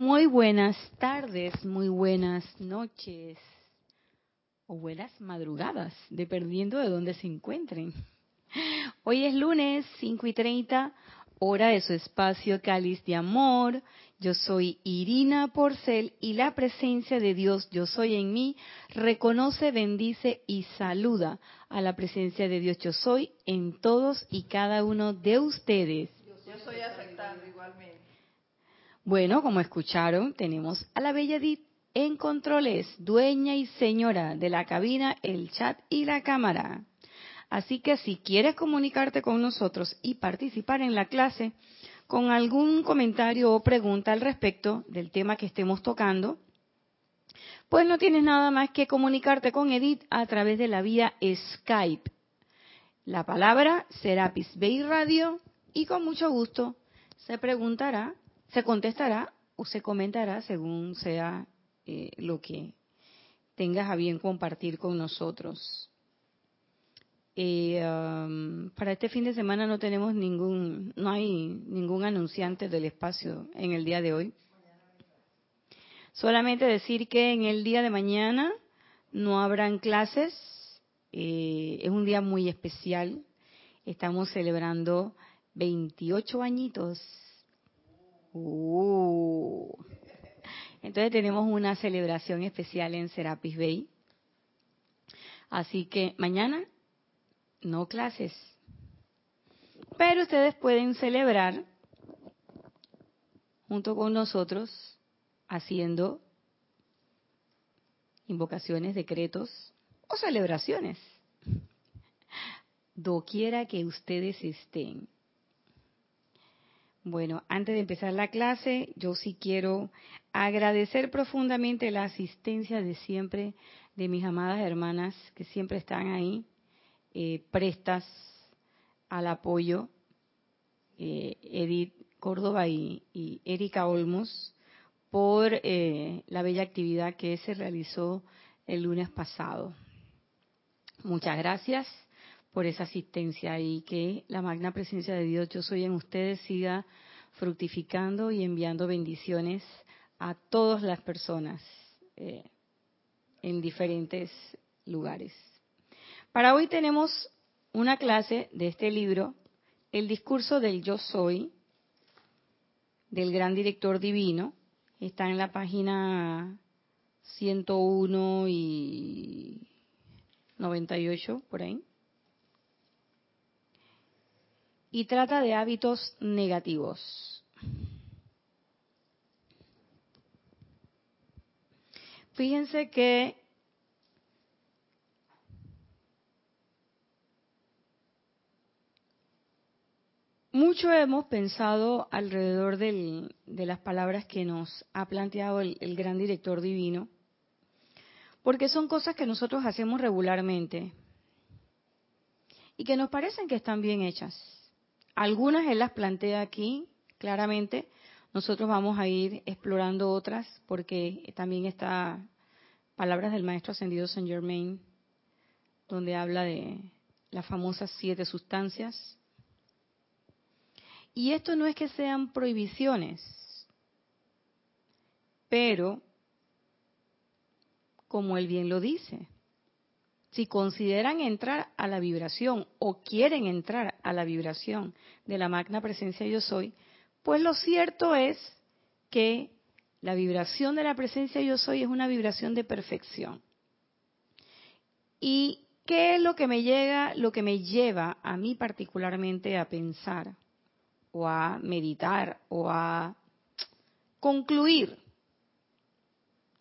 Muy buenas tardes, muy buenas noches o buenas madrugadas, dependiendo de dónde se encuentren. Hoy es lunes 5 y 30, hora de su espacio Cáliz de Amor. Yo soy Irina Porcel y la presencia de Dios, yo soy en mí, reconoce, bendice y saluda a la presencia de Dios, yo soy en todos y cada uno de ustedes. Yo soy aceptando igualmente. Bueno, como escucharon, tenemos a la Bella Edith en controles, dueña y señora de la cabina, el chat y la cámara. Así que si quieres comunicarte con nosotros y participar en la clase con algún comentario o pregunta al respecto del tema que estemos tocando, pues no tienes nada más que comunicarte con Edith a través de la vía Skype. La palabra será Bay Radio y con mucho gusto se preguntará se contestará o se comentará según sea eh, lo que tengas a bien compartir con nosotros. Eh, para este fin de semana no tenemos ningún, no hay ningún anunciante del espacio en el día de hoy. Solamente decir que en el día de mañana no habrán clases. Eh, es un día muy especial. Estamos celebrando 28 añitos Uh. Entonces tenemos una celebración especial en Serapis Bay. Así que mañana no clases. Pero ustedes pueden celebrar junto con nosotros haciendo invocaciones, decretos o celebraciones. Doquiera que ustedes estén. Bueno, antes de empezar la clase, yo sí quiero agradecer profundamente la asistencia de siempre de mis amadas hermanas que siempre están ahí, eh, prestas al apoyo, eh, Edith Córdoba y, Erika Olmos, por eh, la bella actividad que se realizó el lunes pasado. Muchas gracias por esa asistencia y que la magna presencia de Dios, yo soy en ustedes, siga fructificando y enviando bendiciones a todas las personas eh, en diferentes lugares. Para hoy tenemos una clase de este libro, El discurso del yo soy, del gran director divino. Está en la página 101 y 98, por ahí. Y trata de hábitos negativos. Fíjense que mucho hemos pensado alrededor de las palabras que nos ha planteado el, gran director divino, porque son cosas que nosotros hacemos regularmente y que nos parecen que están bien hechas algunas él las plantea aquí claramente. Nosotros vamos a ir explorando otras porque también está Palabras del Maestro Ascendido Saint Germain, donde habla de las famosas siete sustancias. Y esto no es que sean prohibiciones, pero, como él bien lo dice, si consideran entrar a la vibración o quieren entrar a la vibración de la magna presencia yo soy, pues lo cierto es que la vibración de la presencia yo soy es una vibración de perfección. ¿Y qué es lo que me llega, lo que me lleva a mí particularmente a pensar o a meditar o a concluir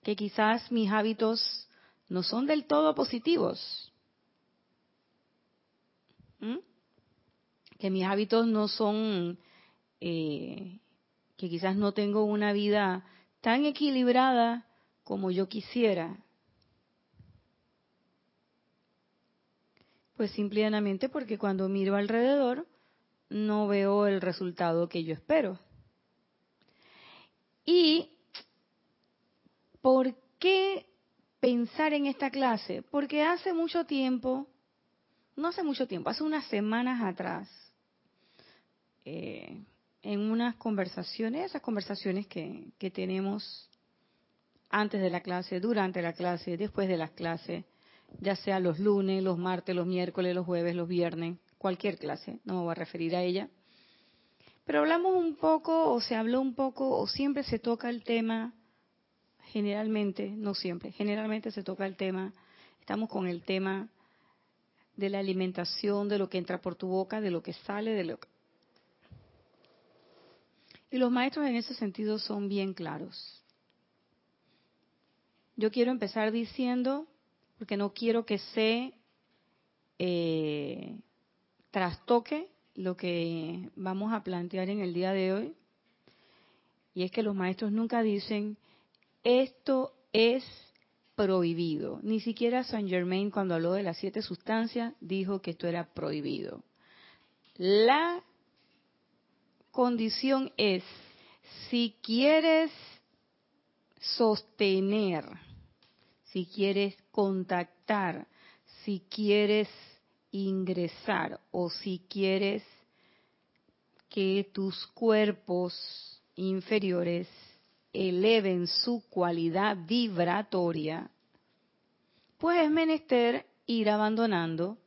que quizás mis hábitos no son del todo positivos. ¿Mm? Que mis hábitos no son, eh, que quizás no tengo una vida tan equilibrada como yo quisiera. Pues simplemente porque cuando miro alrededor no veo el resultado que yo espero. ¿Y por qué pensar en esta clase? Porque hace mucho tiempo, no hace mucho tiempo, hace unas semanas atrás, eh, en unas conversaciones, esas conversaciones que, que tenemos antes de la clase, durante la clase, después de las clases, ya sea los lunes, los martes, los miércoles, los jueves, los viernes, cualquier clase, no me voy a referir a ella. Pero hablamos un poco, o se habló un poco, o siempre se toca el tema, generalmente, no siempre, generalmente se toca el tema, estamos con el tema de la alimentación, de lo que entra por tu boca, de lo que sale, de lo que... Y los maestros en ese sentido son bien claros. Yo quiero empezar diciendo, porque no quiero que se eh, trastoque lo que vamos a plantear en el día de hoy, y es que los maestros nunca dicen, esto es prohibido. Ni siquiera Saint Germain cuando habló de las siete sustancias dijo que esto era prohibido. La condición es, si quieres sostener, si quieres contactar, si quieres ingresar o si quieres que tus cuerpos inferiores eleven su cualidad vibratoria, pues es menester ir abandonando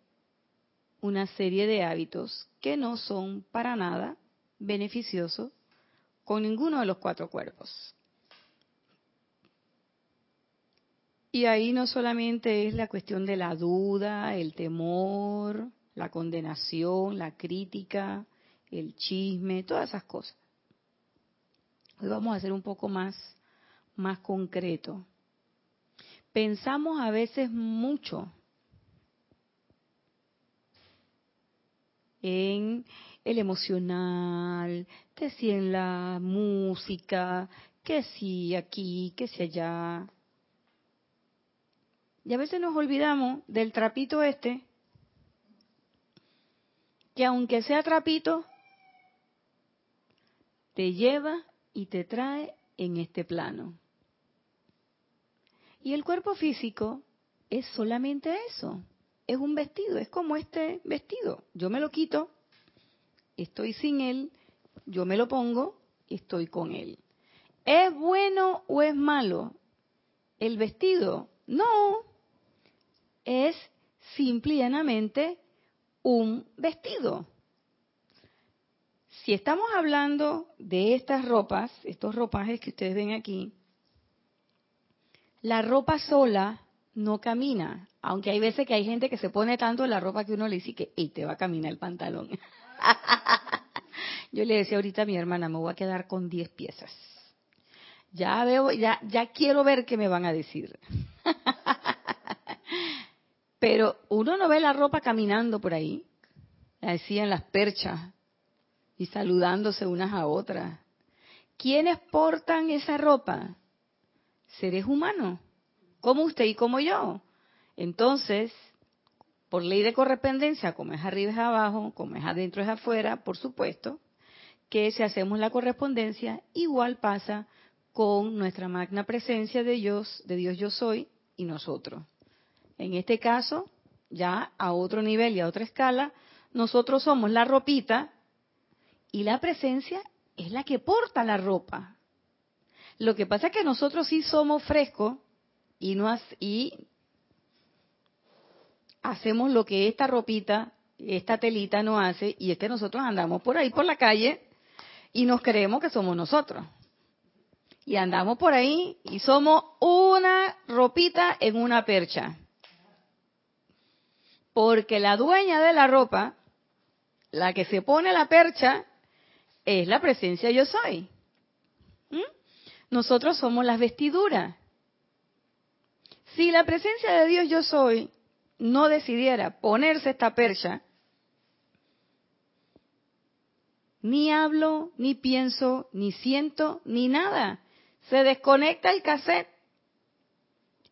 una serie de hábitos que no son para nada beneficiosos con ninguno de los cuatro cuerpos. Y ahí no solamente es la cuestión de la duda, el temor, la condenación, la crítica, el chisme, todas esas cosas. Hoy vamos a ser un poco más, más concreto. Pensamos a veces mucho en el emocional, que si en la música, que si aquí, que si allá. Y a veces nos olvidamos del trapito este, que aunque sea trapito, te lleva y te trae en este plano. Y el cuerpo físico es solamente eso, es un vestido, es como este vestido. Yo me lo quito, estoy sin él, yo me lo pongo, estoy con él. ¿Es bueno o es malo el vestido? No, es simple y llanamente un vestido si estamos hablando de estas ropas, estos ropajes que ustedes ven aquí, la ropa sola no camina, aunque hay veces que hay gente que se pone tanto la ropa que uno le dice que te va a caminar el pantalón. Yo le decía ahorita a mi hermana, me voy a quedar con 10 piezas. Ya veo, ya, ya quiero ver qué me van a decir. Pero uno no ve la ropa caminando por ahí, así en las perchas, y saludándose unas a otras. ¿Quiénes portan esa ropa? Seres humanos, como usted y como yo. Entonces, por ley de correspondencia, como es arriba es abajo, como es adentro es afuera, por supuesto, que si hacemos la correspondencia, igual pasa con nuestra magna presencia de Dios, de Dios yo soy y nosotros. En este caso, ya a otro nivel y a otra escala, nosotros somos la ropita y la presencia es la que porta la ropa. Lo que pasa es que nosotros sí somos frescos y, no y hacemos lo que esta ropita, esta telita no hace, y es que nosotros andamos por ahí por la calle y nos creemos que somos nosotros. Y andamos por ahí y somos una ropita en una percha. Porque la dueña de la ropa, la que se pone la percha, es la presencia yo soy. ¿Mm? Nosotros somos las vestiduras. Si la presencia de Dios yo soy no decidiera ponerse esta percha, ni hablo, ni pienso, ni siento, ni nada. Se desconecta el cassette.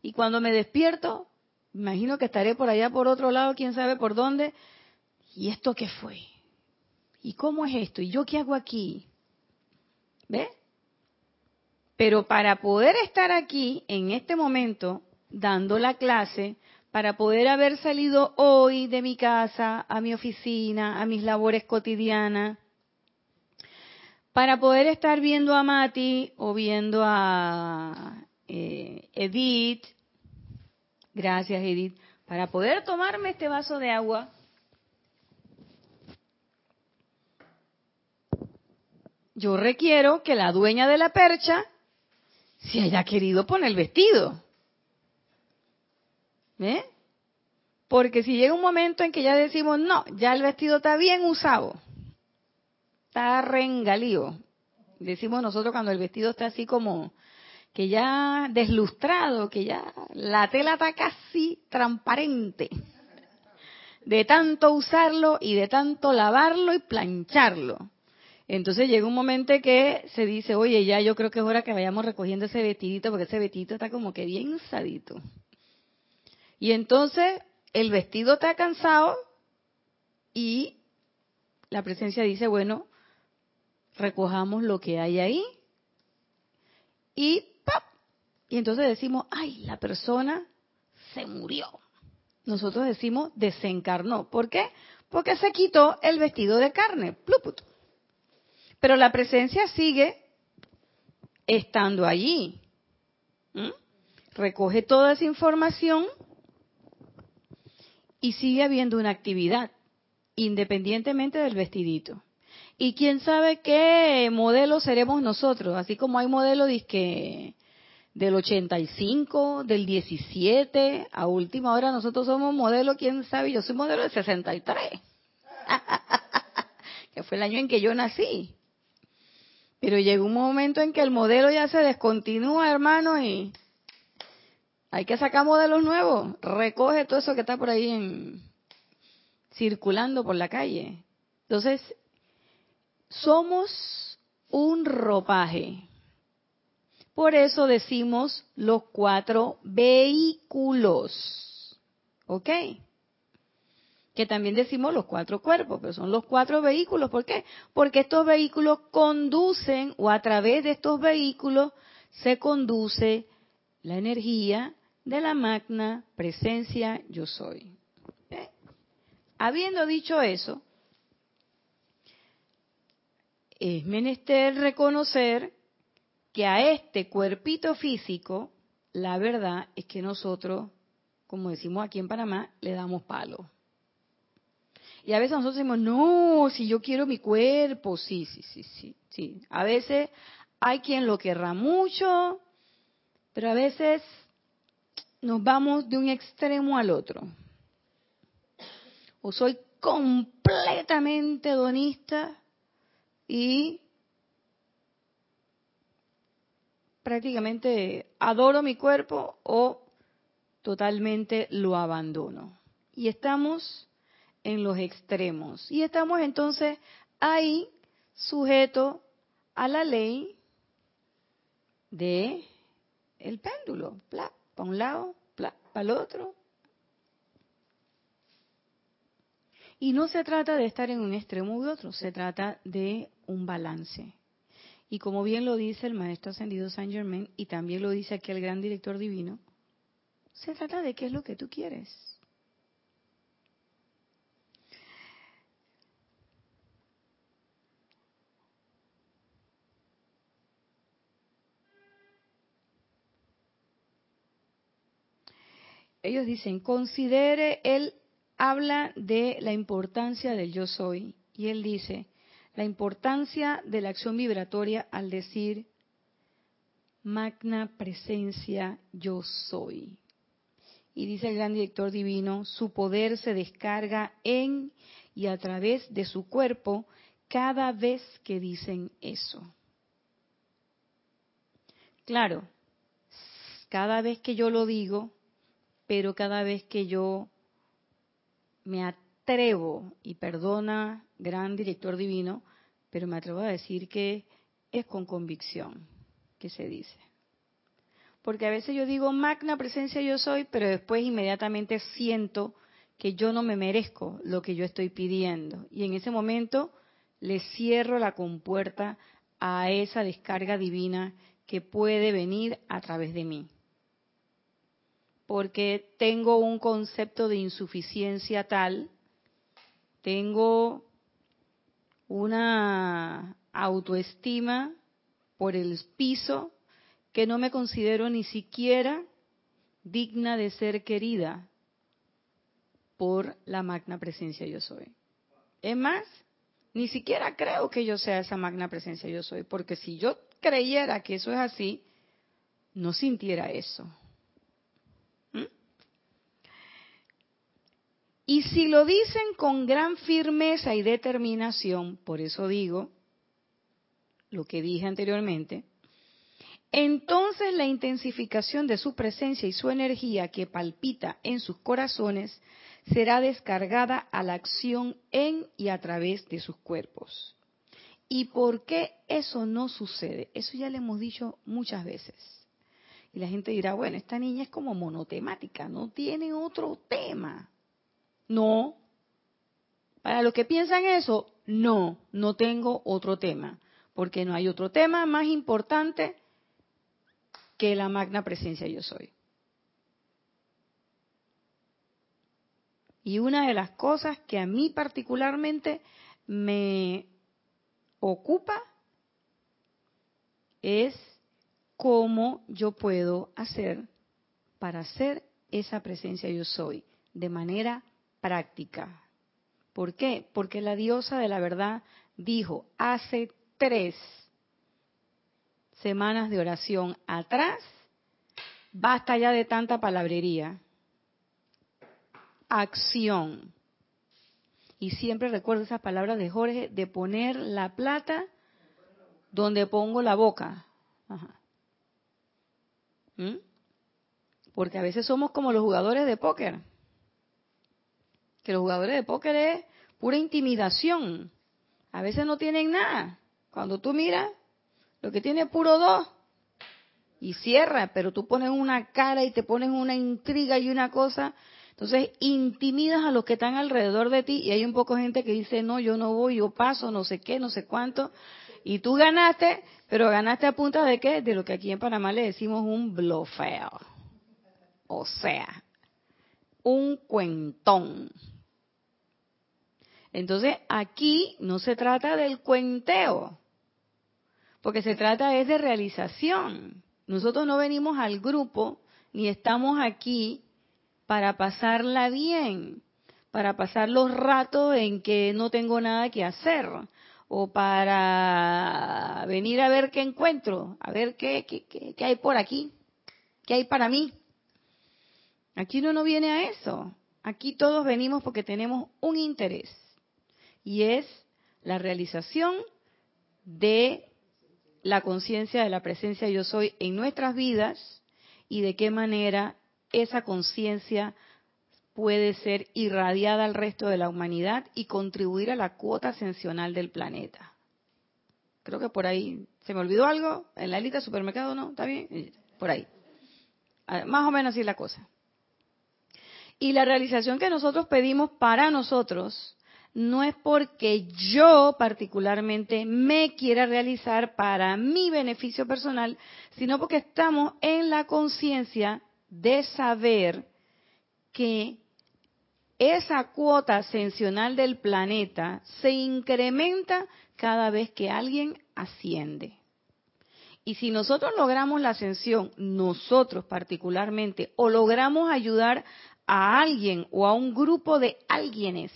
Y cuando me despierto, imagino que estaré por allá por otro lado, quién sabe por dónde. ¿Y esto qué fue? ¿Y cómo es esto? ¿Y yo qué hago aquí? ¿Ve? Pero para poder estar aquí en este momento dando la clase, para poder haber salido hoy de mi casa a mi oficina, a mis labores cotidianas, para poder estar viendo a Mati o viendo a eh, Edith, gracias Edith, para poder tomarme este vaso de agua, yo requiero que la dueña de la percha se haya querido poner el vestido. ¿Eh? Porque si llega un momento en que ya decimos, no, ya el vestido está bien usado, está rengalío. Decimos nosotros cuando el vestido está así como que ya deslustrado, que ya la tela está casi transparente. De tanto usarlo y de tanto lavarlo y plancharlo. Entonces llega un momento que se dice, oye, ya yo creo que es hora que vayamos recogiendo ese vestidito, porque ese vestidito está como que bien usadito. Y entonces el vestido está cansado y la presencia dice, bueno, recojamos lo que hay ahí y ¡pap! Y entonces decimos, ay, la persona se murió. Nosotros decimos desencarnó. ¿Por qué? Porque se quitó el vestido de carne. Pluput. Pero la presencia sigue estando allí. Recoge toda esa información y sigue habiendo una actividad, independientemente del vestidito. Y quién sabe qué modelo seremos nosotros, así como hay modelos disque del 85, del 17, a última hora nosotros somos modelo, quién sabe, yo soy modelo del 63, que fue el año en que yo nací. Pero llegó un momento en que el modelo ya se descontinúa, hermano, y hay que sacar modelos nuevos. Recoge todo eso que está por ahí en, circulando por la calle. Entonces, somos un ropaje. Por eso decimos los cuatro vehículos. ¿Ok? Que también decimos los cuatro cuerpos, pero son los cuatro vehículos. ¿Por qué? Porque estos vehículos conducen, o a través de estos vehículos se conduce la energía de la magna presencia yo soy. Habiendo dicho eso, es menester reconocer que a este cuerpito físico, la verdad es que nosotros, como decimos aquí en Panamá, le damos palo. Y a veces nosotros decimos, no, si yo quiero mi cuerpo, sí, sí, sí, sí, sí. A veces hay quien lo querrá mucho, pero a veces nos vamos de un extremo al otro. O soy completamente donista y prácticamente adoro mi cuerpo o totalmente lo abandono. Y estamos en los extremos. Y estamos entonces ahí sujeto a la ley de el péndulo para un lado, para el otro. Y no se trata de estar en un extremo u otro, se trata de un balance. Y como bien lo dice el maestro ascendido Saint Germain, y también lo dice aquí el gran director divino, se trata de qué es lo que tú quieres. Ellos dicen, considere, él habla de la importancia del yo soy y él dice, la importancia de la acción vibratoria al decir, magna presencia yo soy. Y dice el gran director divino, su poder se descarga en y a través de su cuerpo cada vez que dicen eso. Claro, cada vez que yo lo digo, pero cada vez que yo me atrevo, y perdona, gran director divino, pero me atrevo a decir que es con convicción que se dice. Porque a veces yo digo, magna presencia yo soy, pero después inmediatamente siento que yo no me merezco lo que yo estoy pidiendo. Y en ese momento le cierro la compuerta a esa descarga divina que puede venir a través de mí porque tengo un concepto de insuficiencia tal, tengo una autoestima por el piso que no me considero ni siquiera digna de ser querida por la magna presencia yo soy. Es más, ni siquiera creo que yo sea esa magna presencia yo soy, porque si yo creyera que eso es así, no sintiera eso. Y si lo dicen con gran firmeza y determinación, por eso digo lo que dije anteriormente, entonces la intensificación de su presencia y su energía que palpita en sus corazones será descargada a la acción en y a través de sus cuerpos. ¿Y por qué eso no sucede? Eso ya le hemos dicho muchas veces. Y la gente dirá, bueno, esta niña es como monotemática, no tiene otro tema. No. Para los que piensan eso, no, no tengo otro tema, porque no hay otro tema más importante que la magna presencia yo soy. Y una de las cosas que a mí particularmente me ocupa es cómo yo puedo hacer para ser esa presencia yo soy de manera práctica. ¿Por qué? Porque la diosa de la verdad dijo hace tres semanas de oración atrás, basta ya de tanta palabrería. Acción. Y siempre recuerdo esas palabras de Jorge de poner la plata donde pongo la boca. ¿Mm? Porque a veces somos como los jugadores de póker. Que los jugadores de póker es pura intimidación. A veces no tienen nada. Cuando tú miras, lo que tiene puro dos. Y cierra, pero tú pones una cara y te pones una intriga y una cosa. Entonces intimidas a los que están alrededor de ti y hay un poco gente que dice, no, yo no voy, yo paso, no sé qué, no sé cuánto. Y tú ganaste, pero ganaste a punta de qué? De lo que aquí en Panamá le decimos un blofeo. O sea, un cuentón. Entonces aquí no se trata del cuenteo porque se trata es de realización. Nosotros no venimos al grupo ni estamos aquí para pasarla bien, para pasar los ratos en que no tengo nada que hacer o para venir a ver qué encuentro, a ver qué, qué, hay por aquí, qué hay para mí. Aquí uno no viene a eso. Aquí todos venimos porque tenemos un interés y es la realización de la conciencia de la presencia yo soy en nuestras vidas y de qué manera esa conciencia puede ser irradiada al resto de la humanidad y contribuir a la cuota ascensional del planeta. Creo que por ahí, ¿se me olvidó algo? ¿En la lista de supermercado no? ¿Está bien? Por ahí. Más o menos así es la cosa. Y la realización que nosotros pedimos para nosotros no es porque yo particularmente me quiera realizar para mi beneficio personal, sino porque estamos en la conciencia de saber que esa cuota ascensional del planeta se incrementa cada vez que alguien asciende. Y si nosotros logramos la ascensión, nosotros particularmente, o logramos ayudar a alguien o a un grupo de alguienes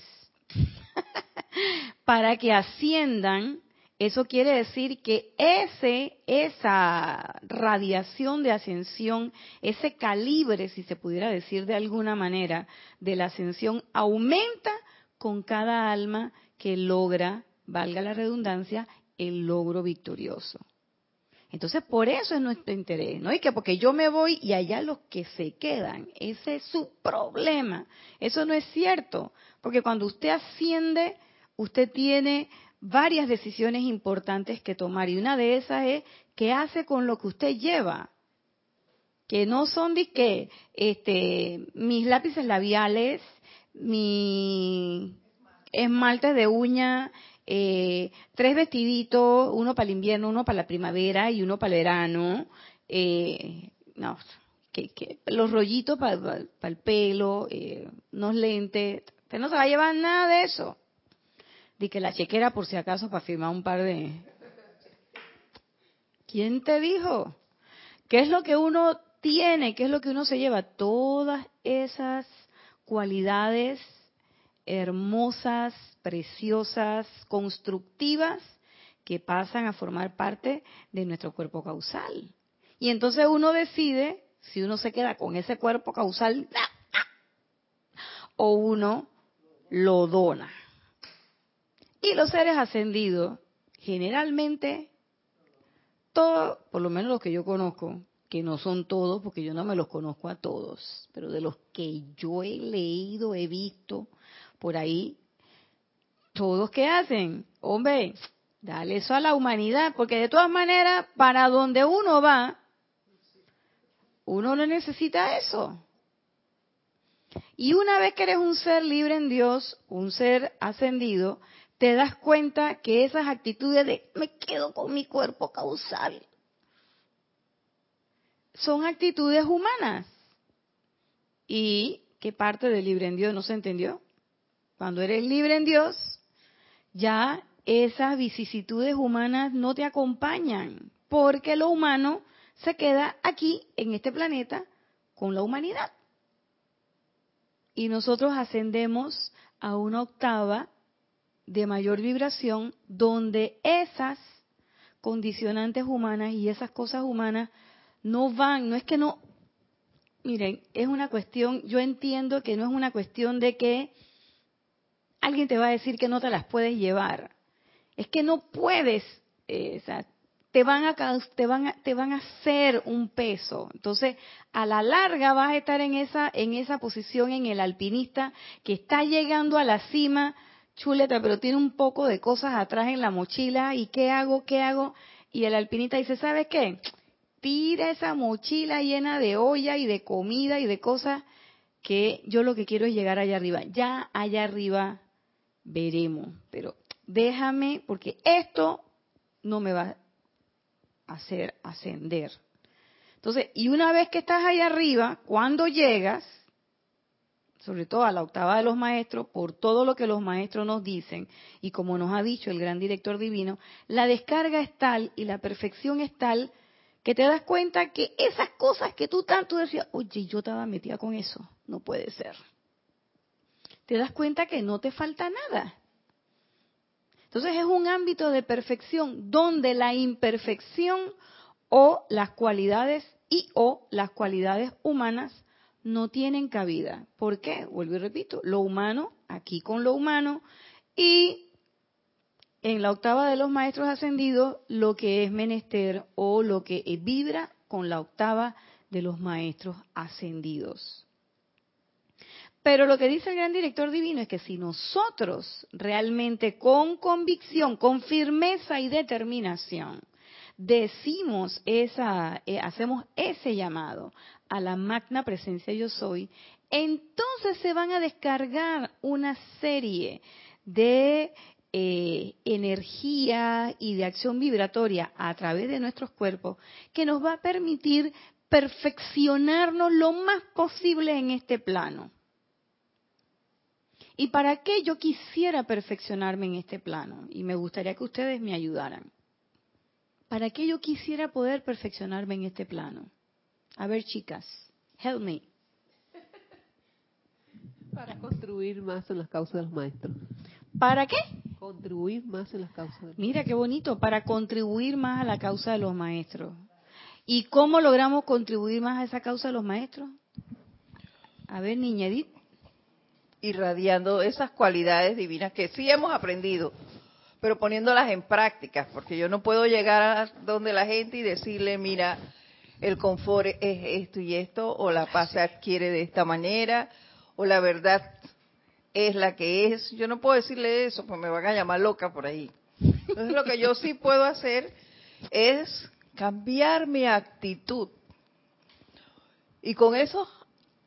para que asciendan, eso quiere decir que ese, esa radiación de ascensión, ese calibre, si se pudiera decir de alguna manera, de la ascensión aumenta con cada alma que logra, valga la redundancia, el logro victorioso. Entonces, por eso es nuestro interés, ¿no? Y que porque yo me voy y allá los que se quedan, ese es su problema. Eso no es cierto, porque cuando usted asciende, usted tiene varias decisiones importantes que tomar y una de esas es qué hace con lo que usted lleva. Que no son de que este, mis lápices labiales, mi esmalte de uña, eh, tres vestiditos, uno para el invierno, uno para la primavera y uno para el verano. Eh, no, que, los rollitos para el pelo, eh, unos lentes. Usted no se va a llevar nada de eso. De que la chequera por si acaso para firmar un par de, ¿Quién te dijo? ¿Qué es lo que uno tiene? ¿Qué es lo que uno se lleva? Todas esas cualidades hermosas, preciosas, constructivas que pasan a formar parte de nuestro cuerpo causal. Y entonces uno decide si uno se queda con ese cuerpo causal o uno lo dona. Y los seres ascendidos, generalmente, todos, por lo menos los que yo conozco, que no son todos, porque yo no me los conozco a todos, pero de los que yo he leído, he visto por ahí, todos que hacen, hombre, dale eso a la humanidad, porque de todas maneras, para donde uno va, uno no necesita eso. Y una vez que eres un ser libre en Dios, un ser ascendido, te das cuenta que esas actitudes de me quedo con mi cuerpo causal son actitudes humanas. ¿Y qué parte de libre en Dios no se entendió? Cuando eres libre en Dios, ya esas vicisitudes humanas no te acompañan, porque lo humano se queda aquí, en este planeta, con la humanidad. Y nosotros ascendemos a una octava de mayor vibración donde esas condicionantes humanas y esas cosas humanas no van, no es que no, miren, es una cuestión, yo entiendo que no es una cuestión de que alguien te va a decir que no te las puedes llevar, es que no puedes, eh, te van a te van a, te van a hacer un peso. Entonces, a la larga vas a estar en esa en esa posición en el alpinista que está llegando a la cima chuleta, pero tiene un poco de cosas atrás en la mochila y qué hago, qué hago. Y el alpinista dice, ¿sabes qué? Tira esa mochila llena de olla y de comida y de cosas que yo lo que quiero es llegar allá arriba. Ya allá arriba veremos, pero déjame, porque esto no me va a hacer ascender. Entonces, y una vez que estás allá arriba, cuando llegas, sobre todo a la octava de los maestros, por todo lo que los maestros nos dicen, y como nos ha dicho el gran director divino, la descarga es tal y la perfección es tal que te das cuenta que esas cosas que tú tanto decías, oye, yo estaba metida con eso, no puede ser. Te das cuenta que no te falta nada. Entonces es un ámbito de perfección donde la imperfección o las cualidades y o las cualidades humanas no tienen cabida. ¿Por qué? Vuelvo y repito, lo humano, aquí con lo humano, y en la octava de los maestros ascendidos, lo que es menester o lo que vibra con la octava de los maestros ascendidos. Pero lo que dice el gran director divino es que si nosotros realmente con convicción, con firmeza y determinación, decimos esa, eh, hacemos ese llamado a la magna presencia yo soy, entonces se van a descargar una serie de eh, energía y de acción vibratoria a través de nuestros cuerpos que nos va a permitir perfeccionarnos lo más posible en este plano. ¿Y para qué yo quisiera perfeccionarme en este plano? Y me gustaría que ustedes me ayudaran. ¿Para qué yo quisiera poder perfeccionarme en este plano? A ver, chicas, help me. Para contribuir más en las causas de los maestros. ¿Para qué? Contribuir más en las causas de los Mira qué bonito, para contribuir más a la causa de los maestros. ¿Y cómo logramos contribuir más a esa causa de los maestros? A ver, niña Edith. Irradiando esas cualidades divinas que sí hemos aprendido, pero poniéndolas en práctica, porque yo no puedo llegar a donde la gente y decirle, mira, el confort es esto y esto, o la paz se adquiere de esta manera, o la verdad es la que es. Yo no puedo decirle eso, pues me van a llamar loca por ahí. Entonces lo que yo sí puedo hacer es cambiar mi actitud. Y con esos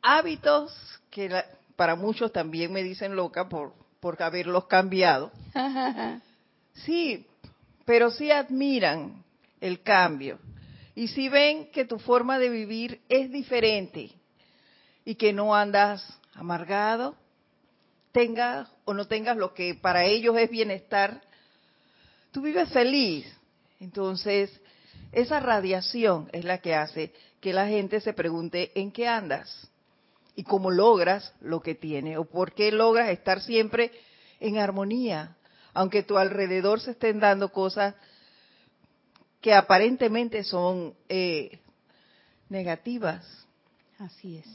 hábitos que para muchos también me dicen loca por, por haberlos cambiado. Sí, pero sí admiran el cambio. Y si ven que tu forma de vivir es diferente y que no andas amargado, tengas o no tengas lo que para ellos es bienestar, tú vives feliz. Entonces, esa radiación es la que hace que la gente se pregunte en qué andas y cómo logras lo que tiene o por qué logras estar siempre en armonía, aunque a tu alrededor se estén dando cosas que aparentemente son eh, negativas. Así es.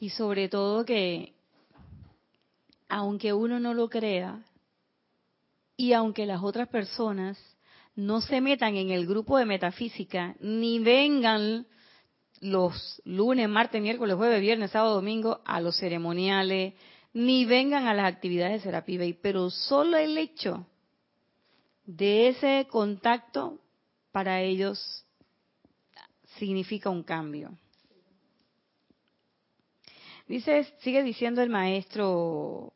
Y sobre todo que, aunque uno no lo crea, y aunque las otras personas no se metan en el grupo de metafísica, ni vengan los lunes, martes, miércoles, jueves, viernes, sábado, domingo a los ceremoniales, ni vengan a las actividades de Serapis Bay, pero solo el hecho de ese contacto para ellos significa un cambio. Dice, sigue diciendo el maestro,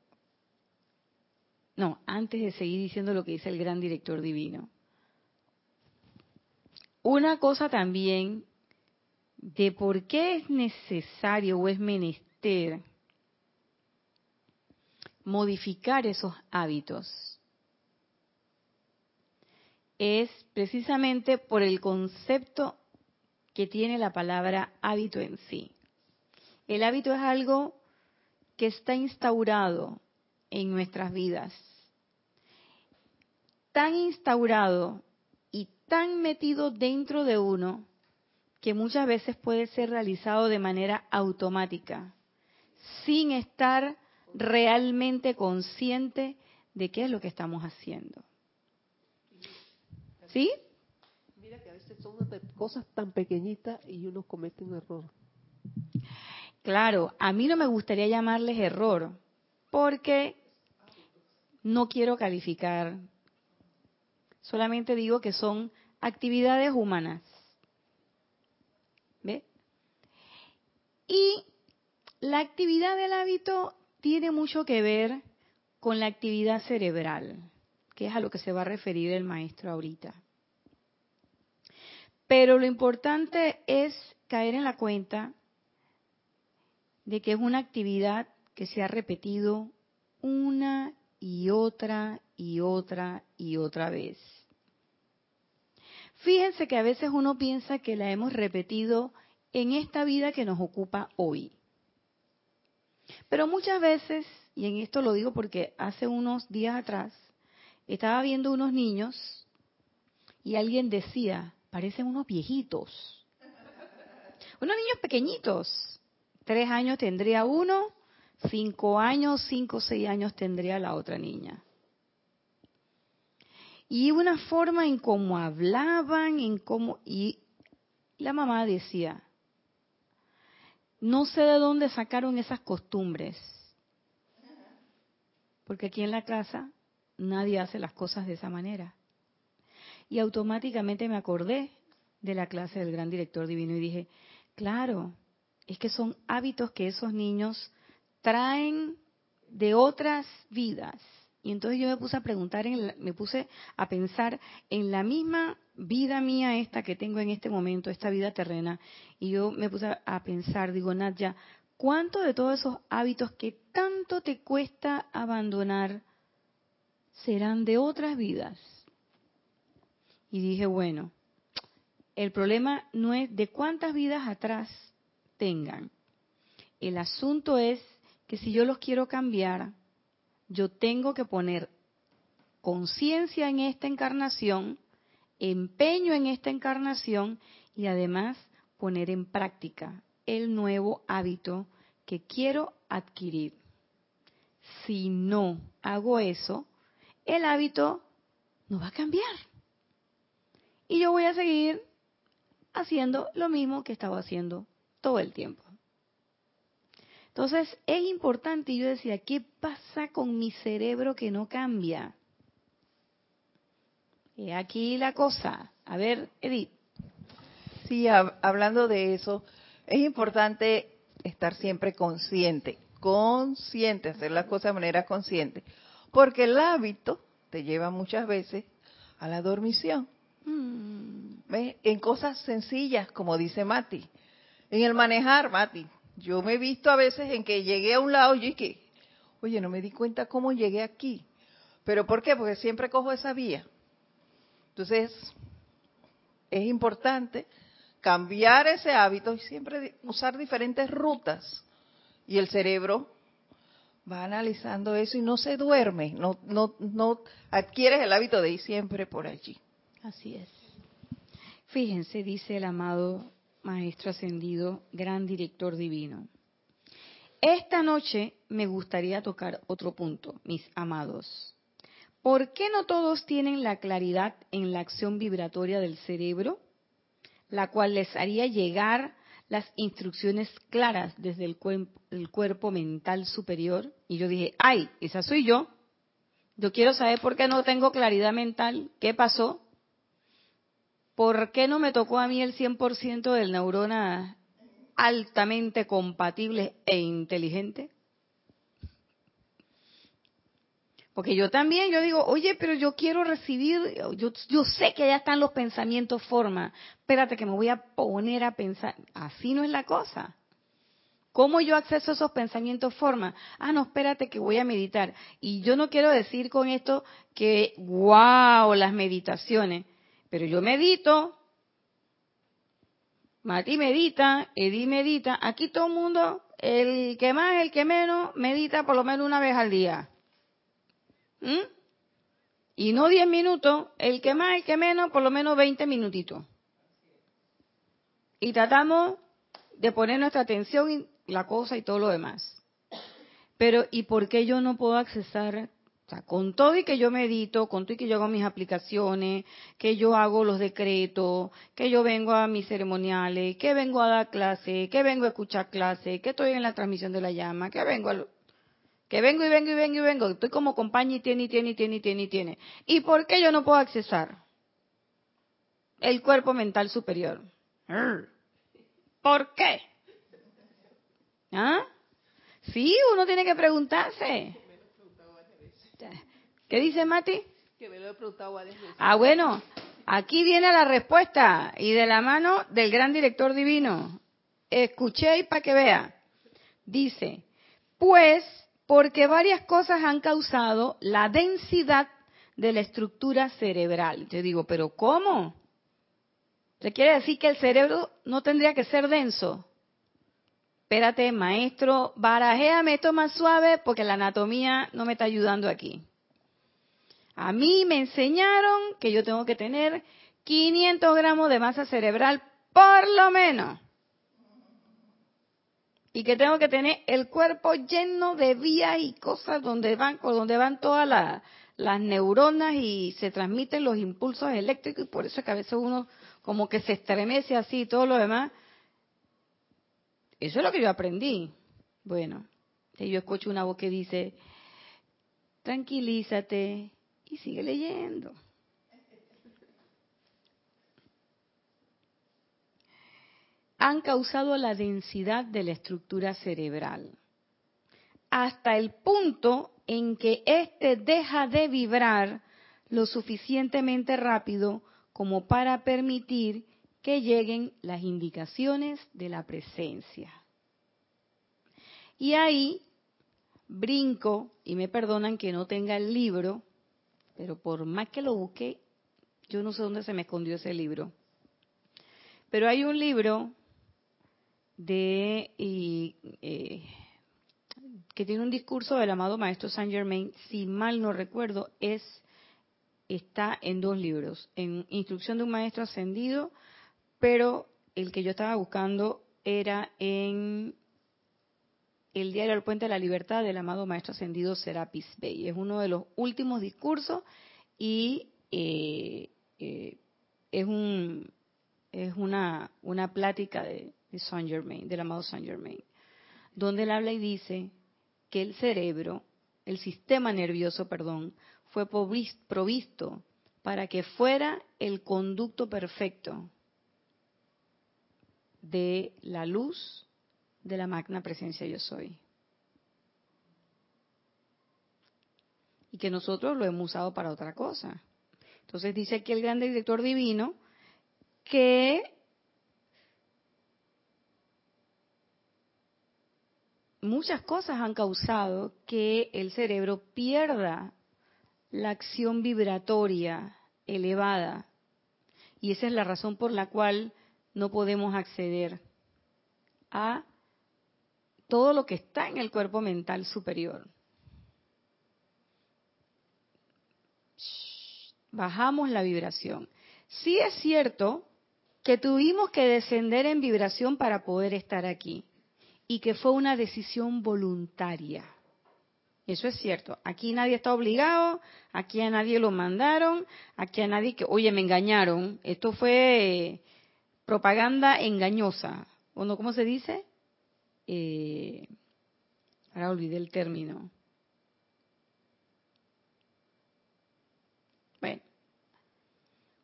no, antes de seguir diciendo lo que dice el gran director divino. Una cosa también de por qué es necesario o es menester modificar esos hábitos es precisamente por el concepto que tiene la palabra hábito en sí. El hábito es algo que está instaurado en nuestras vidas. Tan instaurado y tan metido dentro de uno que muchas veces puede ser realizado de manera automática, sin estar realmente consciente de qué es lo que estamos haciendo. ¿Sí? Mira que a veces son cosas tan pequeñitas y uno comete un error. Claro, a mí no me gustaría llamarles error, porque no quiero calificar. Solamente digo que son actividades humanas. ¿Ve? Y la actividad del hábito tiene mucho que ver con la actividad cerebral, que es a lo que se va a referir el maestro ahorita. Pero lo importante es caer en la cuenta de que es una actividad que se ha repetido una y otra y otra y otra vez. Fíjense que a veces uno piensa que la hemos repetido en esta vida que nos ocupa hoy. Pero muchas veces, y en esto lo digo porque hace unos días atrás, estaba viendo unos niños y alguien decía, parecen unos viejitos. Unos niños pequeñitos. Tres años tendría uno, cinco años, cinco o seis años tendría la otra niña. Y una forma en cómo hablaban, en cómo... Y la mamá decía, no sé de dónde sacaron esas costumbres. Porque aquí en la casa nadie hace las cosas de esa manera. Y automáticamente me acordé de la clase del gran director divino y dije, claro, es que son hábitos que esos niños traen de otras vidas. Y entonces yo me puse a preguntar, me puse a pensar en la misma vida mía esta que tengo en este momento, esta vida terrena, y yo me puse a pensar, digo, Nadia, ¿cuánto de todos esos hábitos que tanto te cuesta abandonar serán de otras vidas? Y dije, bueno, el problema no es de cuántas vidas atrás tengan. El asunto es que si yo los quiero cambiar, yo tengo que poner conciencia en esta encarnación, empeño en esta encarnación y además poner en práctica el nuevo hábito que quiero adquirir. Si no hago eso, el hábito no va a cambiar. Y yo voy a seguir haciendo lo mismo que estaba haciendo todo el tiempo. Entonces es importante, y yo decía, ¿qué pasa con mi cerebro que no cambia? Y aquí la cosa. A ver, Edith. Sí, hablando de eso, es importante estar siempre consciente, consciente, hacer las cosas de manera consciente, porque el hábito te lleva muchas veces a la dormición. Mm. En cosas sencillas, como dice Mati. En el manejar, Mati, yo me he visto a veces en que llegué a un lado y que, oye, no me di cuenta cómo llegué aquí. ¿Pero por qué? Porque siempre cojo esa vía. Entonces, es importante cambiar ese hábito y siempre usar diferentes rutas. Y el cerebro va analizando eso y no se duerme, no, no, no adquieres el hábito de ir siempre por allí. Así es. Fíjense, dice el amado Maestro Ascendido, gran director divino. Esta noche me gustaría tocar otro punto, mis amados. ¿Por qué no todos tienen la claridad en la acción vibratoria del cerebro, la cual les haría llegar las instrucciones claras desde el, el cuerpo mental superior? Y yo dije, ay, esa soy yo. Yo quiero saber por qué no tengo claridad mental, qué pasó, por qué no me tocó a mí el 100% del neurona altamente compatible e inteligente? Porque yo también, yo digo, oye, pero yo quiero recibir, yo, yo sé que ya están los pensamientos forma, espérate que me voy a poner a pensar, así no es la cosa. ¿Cómo yo acceso a esos pensamientos forma? Ah, no, espérate que voy a meditar. Y yo no quiero decir con esto que, wow, las meditaciones, pero yo medito, Mati medita, Edi medita, aquí todo el mundo, el que más, el que menos, medita por lo menos una vez al día. ¿Mm? Y no 10 minutos, el que más, el que menos, por lo menos 20 minutitos. Y tratamos de poner nuestra atención en la cosa y todo lo demás. Pero, ¿y por qué yo no puedo accesar o sea, con todo y que yo medito, con todo y que yo hago mis aplicaciones, que yo hago los decretos, que yo vengo a mis ceremoniales, que vengo a dar clase, que vengo a escuchar clase, que estoy en la transmisión de la llama, que vengo a... Que vengo y vengo y vengo y vengo, estoy como compañía y tiene y tiene y tiene y tiene y tiene. ¿Y por qué yo no puedo accesar? El cuerpo mental superior. ¿Por qué? ¿Ah? Sí, uno tiene que preguntarse. ¿Qué dice Mati? Que me lo he preguntado. Ah, bueno, aquí viene la respuesta y de la mano del gran director divino. Escuché para que vea. Dice, pues porque varias cosas han causado la densidad de la estructura cerebral. Yo digo, pero ¿cómo? ¿Se quiere decir que el cerebro no tendría que ser denso? Espérate, maestro, barajéame esto más suave porque la anatomía no me está ayudando aquí. A mí me enseñaron que yo tengo que tener 500 gramos de masa cerebral por lo menos. Y que tengo que tener el cuerpo lleno de vías y cosas donde van, donde van todas las neuronas y se transmiten los impulsos eléctricos y por eso es que a veces uno como que se estremece así y todo lo demás. Eso es lo que yo aprendí. Bueno, yo escucho una voz que dice, tranquilízate, y sigue leyendo. Han causado la densidad de la estructura cerebral hasta el punto en que éste deja de vibrar lo suficientemente rápido como para permitir que lleguen las indicaciones de la presencia. Y ahí brinco, y me perdonan que no tenga el libro, pero por más que lo busque, yo no sé dónde se me escondió ese libro. Pero hay un libro de eh, que tiene un discurso del amado maestro Saint Germain, si mal no recuerdo, es está en dos libros, en Instrucción de un maestro ascendido, pero el que yo estaba buscando era en el diario El Puente de la Libertad del amado Maestro Ascendido Serapis Bey. Es uno de los últimos discursos y eh, eh, es, un, es una, una plática de, Saint Germain, del amado Saint Germain, donde él habla y dice que el cerebro, el sistema nervioso, perdón, fue provisto para que fuera el conducto perfecto de la luz de la magna presencia yo soy. Y que nosotros lo hemos usado para otra cosa. Entonces dice aquí el gran director divino que muchas cosas han causado que el cerebro pierda la acción vibratoria elevada Y esa es la razón por la cual no podemos acceder a todo lo que está en el cuerpo mental superior. Bajamos la vibración. Sí es cierto que tuvimos que descender en vibración para poder estar aquí y que fue una decisión voluntaria. Eso es cierto. Aquí nadie está obligado, aquí a nadie lo mandaron, aquí a nadie que, oye, me engañaron. Esto fue propaganda engañosa. ¿O no? ¿Cómo se dice? Eh, ahora olvidé el término. Bueno,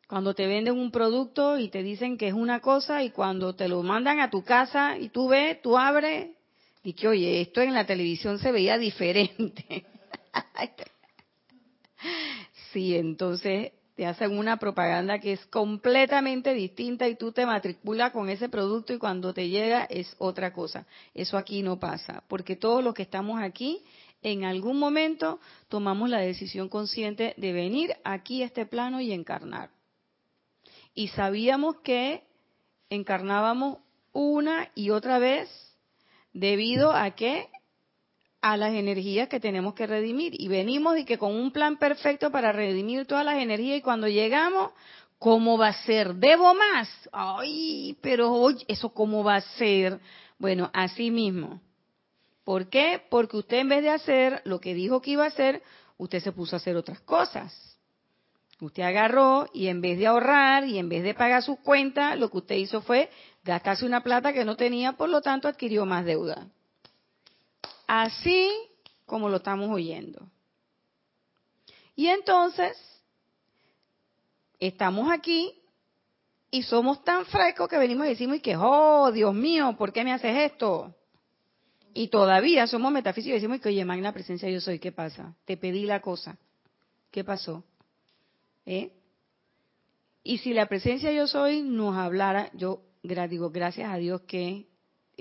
cuando te venden un producto y te dicen que es una cosa y cuando te lo mandan a tu casa y tú ves, tú abres y que, oye, esto en la televisión se veía diferente. sí, entonces te hacen una propaganda que es completamente distinta y tú te matriculas con ese producto y cuando te llega es otra cosa. Eso aquí no pasa, porque todos los que estamos aquí, en algún momento tomamos la decisión consciente de venir aquí a este plano y encarnar. Y sabíamos que encarnábamos una y otra vez debido a que a las energías que tenemos que redimir y venimos y que con un plan perfecto para redimir todas las energías y cuando llegamos ¿Cómo va a ser? ¿Debo más? Ay, pero oye, ¿eso cómo va a ser? Bueno, así mismo. ¿Por qué? Porque usted en vez de hacer lo que dijo que iba a hacer, usted se puso a hacer otras cosas. Usted agarró y en vez de ahorrar y en vez de pagar su cuenta, lo que usted hizo fue gastarse una plata que no tenía, por lo tanto adquirió más deuda. Así como lo estamos oyendo. Y entonces, estamos aquí y somos tan frescos que venimos y decimos y que, oh, Dios mío, ¿por qué me haces esto? Y todavía somos metafísicos y decimos que, oye, magna presencia yo soy, ¿qué pasa? Te pedí la cosa. ¿Qué pasó? ¿Eh? Y si la presencia yo soy nos hablara, yo digo, gracias a Dios que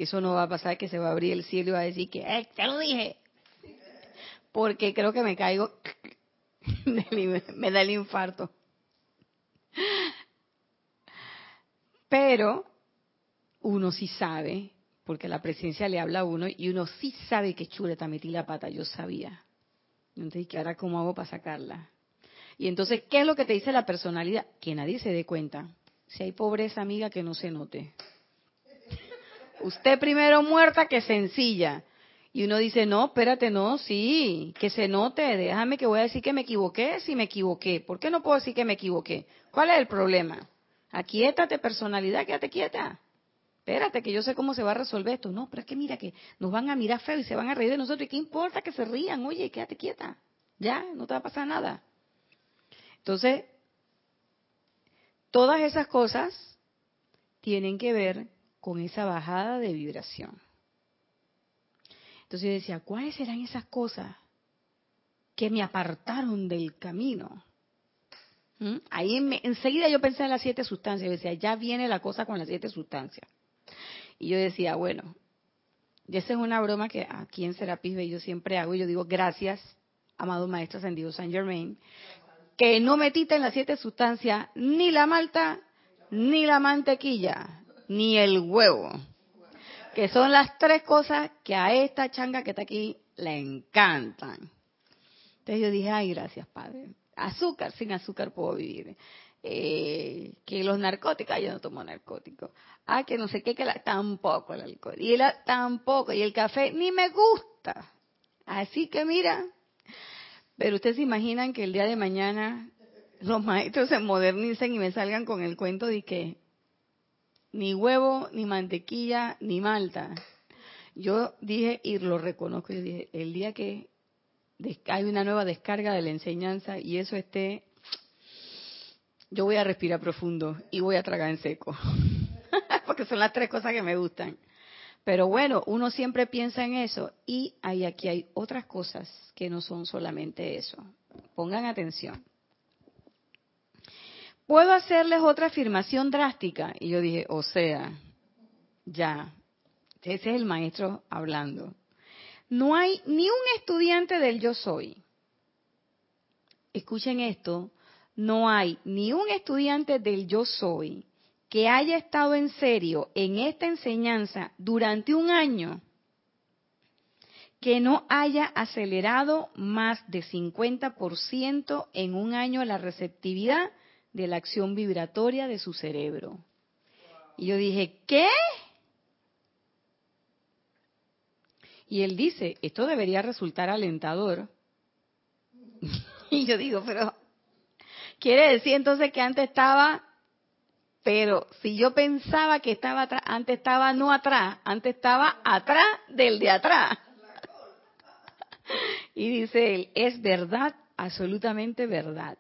eso no va a pasar, que se va a abrir el cielo y va a decir que, ¡eh, te lo dije! Porque creo que me caigo, me da el infarto. Pero uno sí sabe, porque la presencia le habla a uno, y uno sí sabe que chuleta metí la pata, yo sabía. Entonces, ¿qué ahora cómo hago para sacarla? Y entonces, ¿qué es lo que te dice la personalidad? Que nadie se dé cuenta. Si hay pobreza, amiga, que no se note. Usted primero muerta que sencilla. Y uno dice, no, espérate, no, sí, que se note, déjame que voy a decir que me equivoqué si me equivoqué. ¿Por qué no puedo decir que me equivoqué? ¿Cuál es el problema? Aquietate, personalidad, quédate quieta. Espérate, que yo sé cómo se va a resolver esto. No, pero es que mira que nos van a mirar feo y se van a reír de nosotros. ¿Y qué importa que se rían? Oye, quédate quieta. Ya, no te va a pasar nada. Entonces, todas esas cosas tienen que ver con esa bajada de vibración. Entonces yo decía, ¿cuáles serán esas cosas que me apartaron del camino? ¿Mm? Ahí enseguida yo pensé en las siete sustancias. Yo decía, ya viene la cosa con las siete sustancias. Y yo decía, bueno, y esa es una broma que aquí en Serapis Bay yo siempre hago. Y yo digo, gracias, amado Maestro Ascendido San Germain, que no metiste en las siete sustancias ni la malta, ni la mantequilla, ni el huevo. Que son las tres cosas que a esta changa que está aquí le encantan. Entonces yo dije, ay, gracias, Padre. Azúcar, sin azúcar puedo vivir. Eh, que los narcóticos, yo no tomo narcóticos. Ah, que no sé qué, que la, tampoco el alcohol. Y el, tampoco, y el café ni me gusta. Así que mira, pero ustedes se imaginan que el día de mañana los maestros se modernicen y me salgan con el cuento de que ni huevo, ni mantequilla, ni malta. Yo dije, y lo reconozco, yo dije, el día que hay una nueva descarga de la enseñanza y eso esté, yo voy a respirar profundo y voy a tragar en seco. Porque son las tres cosas que me gustan. Pero bueno, uno siempre piensa en eso y hay, aquí hay otras cosas que no son solamente eso. Pongan atención. ¿Puedo hacerles otra afirmación drástica? Y yo dije, o sea, ya, ese es el maestro hablando. No hay ni un estudiante del yo soy. Escuchen esto, no hay ni un estudiante del yo soy que haya estado en serio en esta enseñanza durante un año que no haya acelerado más de 50% en un año la receptividad de la acción vibratoria de su cerebro. Y yo dije, ¿qué? Y él dice, esto debería resultar alentador. y yo digo, pero quiere decir entonces que antes estaba, pero si yo pensaba que estaba atrás, antes estaba no atrás, antes estaba atrás del de atrás. y dice él, es verdad, absolutamente verdad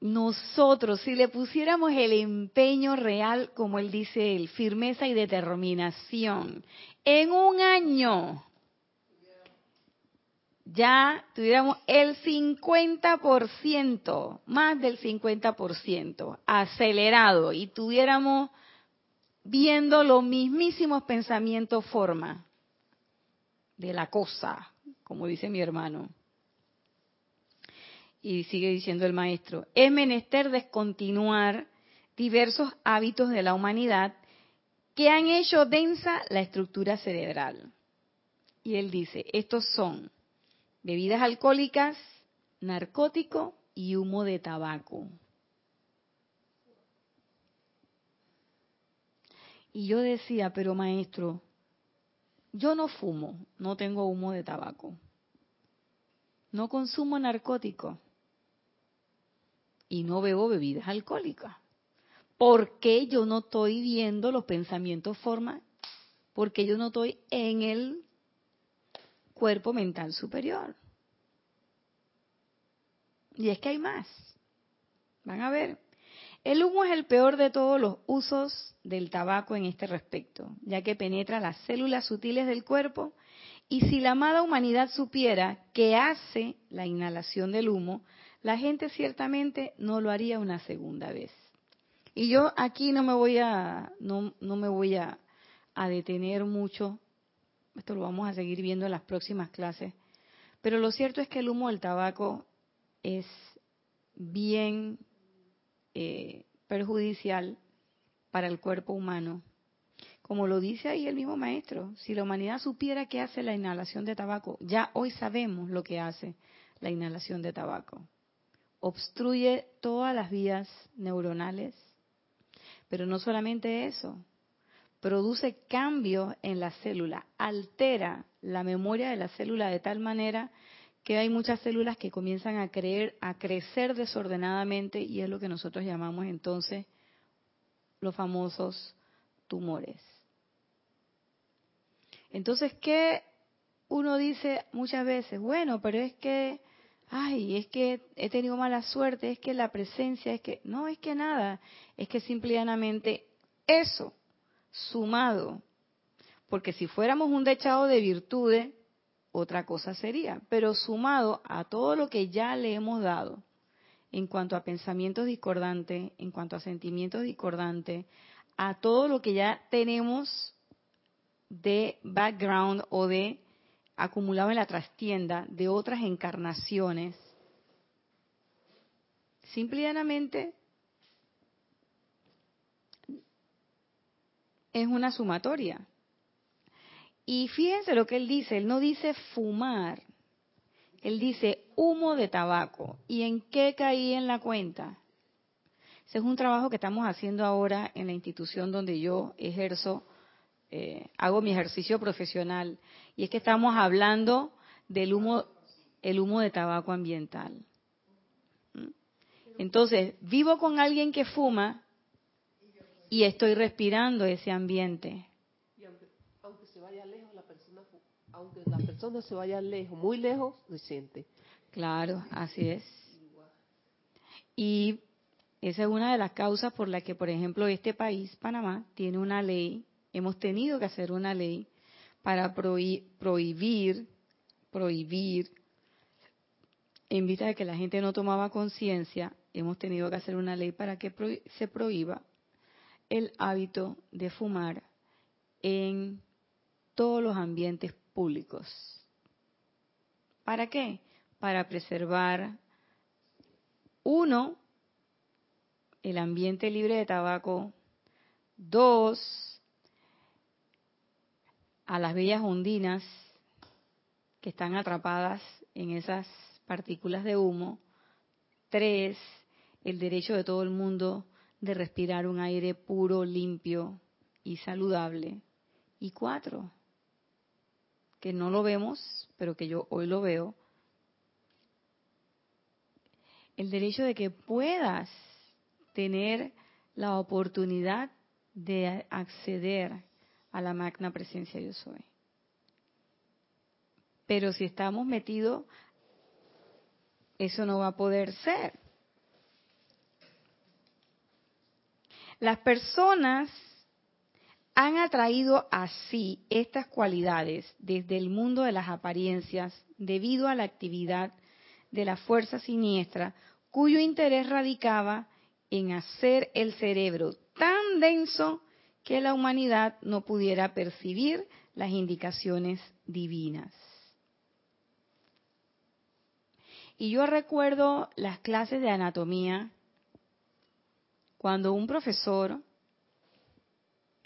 nosotros, si le pusiéramos el empeño real, como él dice él, firmeza y determinación, en un año ya tuviéramos el 50%, más del 50%, acelerado y tuviéramos viendo los mismísimos pensamientos forma de la cosa, como dice mi hermano. Y sigue diciendo el maestro, es menester descontinuar diversos hábitos de la humanidad que han hecho densa la estructura cerebral. Y él dice, estos son bebidas alcohólicas, narcótico y humo de tabaco. Y yo decía, pero maestro, yo no fumo, no tengo humo de tabaco, no consumo narcótico, y no bebo bebidas alcohólicas. ¿Por qué yo no estoy viendo los pensamientos forma? Porque yo no estoy en el cuerpo mental superior. Y es que hay más. Van a ver. El humo es el peor de todos los usos del tabaco en este respecto, ya que penetra las células sutiles del cuerpo y si la amada humanidad supiera qué hace la inhalación del humo, la gente ciertamente no lo haría una segunda vez. Y yo aquí no me voy a, no, no me voy a, a detener mucho, esto lo vamos a seguir viendo en las próximas clases, pero lo cierto es que el humo del tabaco es bien eh, perjudicial para el cuerpo humano. Como lo dice ahí el mismo maestro, si la humanidad supiera qué hace la inhalación de tabaco, ya hoy sabemos lo que hace la inhalación de tabaco obstruye todas las vías neuronales, pero no solamente eso, produce cambios en la célula, altera la memoria de la célula de tal manera que hay muchas células que comienzan a creer, a crecer desordenadamente y es lo que nosotros llamamos entonces los famosos tumores. Entonces, ¿qué uno dice muchas veces? Bueno, pero es que ay, es que he tenido mala suerte, es que la presencia, es que, no, es que nada, es que simplemente eso, sumado, porque si fuéramos un dechado de virtudes, otra cosa sería, pero sumado a todo lo que ya le hemos dado, en cuanto a pensamientos discordantes, en cuanto a sentimientos discordantes, a todo lo que ya tenemos de background o de acumulado en la trastienda de otras encarnaciones, simplemente es una sumatoria. Y fíjense lo que él dice, él no dice fumar, él dice humo de tabaco. ¿Y en qué caí en la cuenta? Ese es un trabajo que estamos haciendo ahora en la institución donde yo ejerzo eh, hago mi ejercicio profesional y es que estamos hablando del humo, el humo de tabaco ambiental. ¿Mm? Entonces, vivo con alguien que fuma y estoy respirando ese ambiente. Y aunque, se vaya lejos, la persona, aunque la persona se vaya lejos, muy lejos, se siente. Claro, así es. Y esa es una de las causas por las que, por ejemplo, este país, Panamá, tiene una ley hemos tenido que hacer una ley para prohibir, prohibir, en vista de que la gente no tomaba conciencia, hemos tenido que hacer una ley para que se prohíba el hábito de fumar en todos los ambientes públicos. ¿Para qué? Para preservar Uno, el ambiente libre de tabaco. Dos, a las bellas ondinas que están atrapadas en esas partículas de humo. Tres, el derecho de todo el mundo de respirar un aire puro, limpio y saludable. Y cuatro, que no lo vemos, pero que yo hoy lo veo, el derecho de que puedas tener la oportunidad de acceder a la magna presencia yo soy. Pero si estamos metidos, eso no va a poder ser. Las personas han atraído así estas cualidades desde el mundo de las apariencias debido a la actividad de la fuerza siniestra cuyo interés radicaba en hacer el cerebro tan denso que la humanidad no pudiera percibir las indicaciones divinas. Y yo recuerdo las clases de anatomía cuando un profesor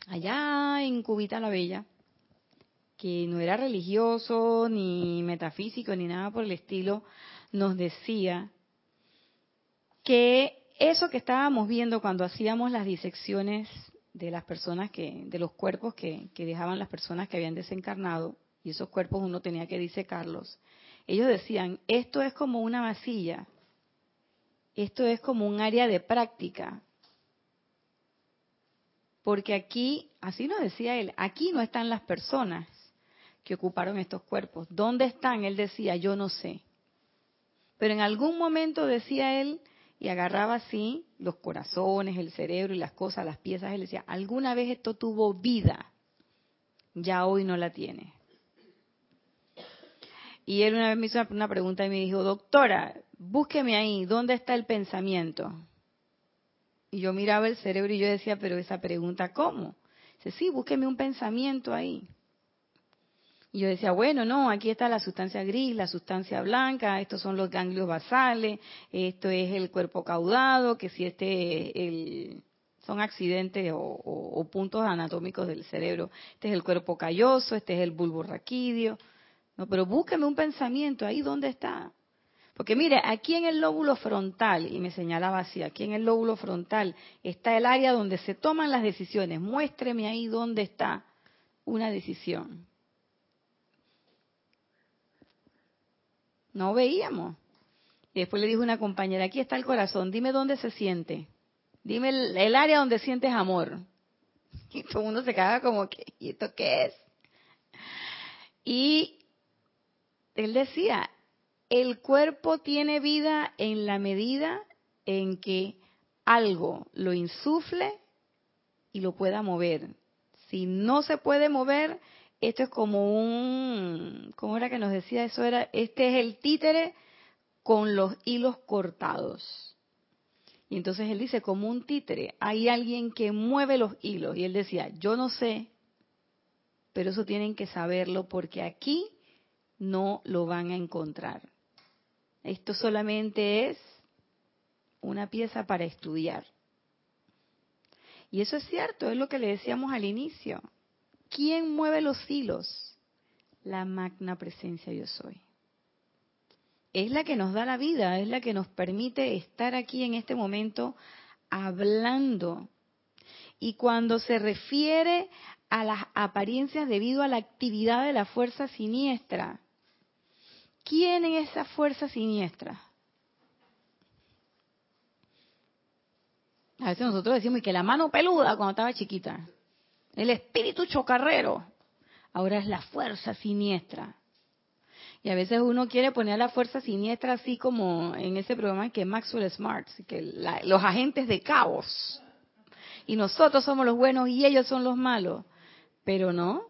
allá en Cubita la Bella, que no era religioso ni metafísico ni nada por el estilo, nos decía que eso que estábamos viendo cuando hacíamos las disecciones de las personas que, de los cuerpos que, que dejaban las personas que habían desencarnado, y esos cuerpos uno tenía que disecarlos, ellos decían, esto es como una vasilla, esto es como un área de práctica, porque aquí, así nos decía él, aquí no están las personas que ocuparon estos cuerpos. ¿Dónde están? Él decía, yo no sé. Pero en algún momento decía él, y agarraba así los corazones, el cerebro y las cosas, las piezas, él decía, alguna vez esto tuvo vida, ya hoy no la tiene. Y él una vez me hizo una pregunta y me dijo, doctora, búsqueme ahí, ¿dónde está el pensamiento? Y yo miraba el cerebro y yo decía, pero esa pregunta, ¿cómo? Dice, sí, búsqueme un pensamiento ahí. Y yo decía, bueno, no, aquí está la sustancia gris, la sustancia blanca, estos son los ganglios basales, esto es el cuerpo caudado, que si este el, son accidentes o, puntos anatómicos del cerebro, este es el cuerpo calloso, este es el bulbo raquídeo. No, pero búsqueme un pensamiento ahí, ¿dónde está? Porque mire, aquí en el lóbulo frontal, y me señalaba así, aquí en el lóbulo frontal está el área donde se toman las decisiones. Muéstreme ahí dónde está una decisión. No veíamos. Y después le dijo una compañera, aquí está el corazón, dime dónde se siente. Dime el, área donde sientes amor. Y todo el mundo se caga como que, ¿y esto qué es? Y él decía, el cuerpo tiene vida en la medida en que algo lo insufle y lo pueda mover. Si no se puede mover, esto es como un, ¿cómo era que nos decía eso? Era, este es el títere con los hilos cortados. Y entonces él dice, como un títere, hay alguien que mueve los hilos. Y él decía, yo no sé, pero eso tienen que saberlo porque aquí no lo van a encontrar. Esto solamente es una pieza para estudiar. Y eso es cierto, es lo que le decíamos al inicio. ¿Quién mueve los hilos? La magna presencia yo soy. Es la que nos da la vida, es la que nos permite estar aquí en este momento hablando. Y cuando se refiere a las apariencias debido a la actividad de la fuerza siniestra, ¿Quién es esa fuerza siniestra? A veces nosotros decimos que la mano peluda cuando estaba chiquita, el espíritu chocarrero, ahora es la fuerza siniestra. Y a veces uno quiere poner la fuerza siniestra así como en ese programa que Maxwell Smart, que los agentes de caos. Y nosotros somos los buenos y ellos son los malos. Pero no,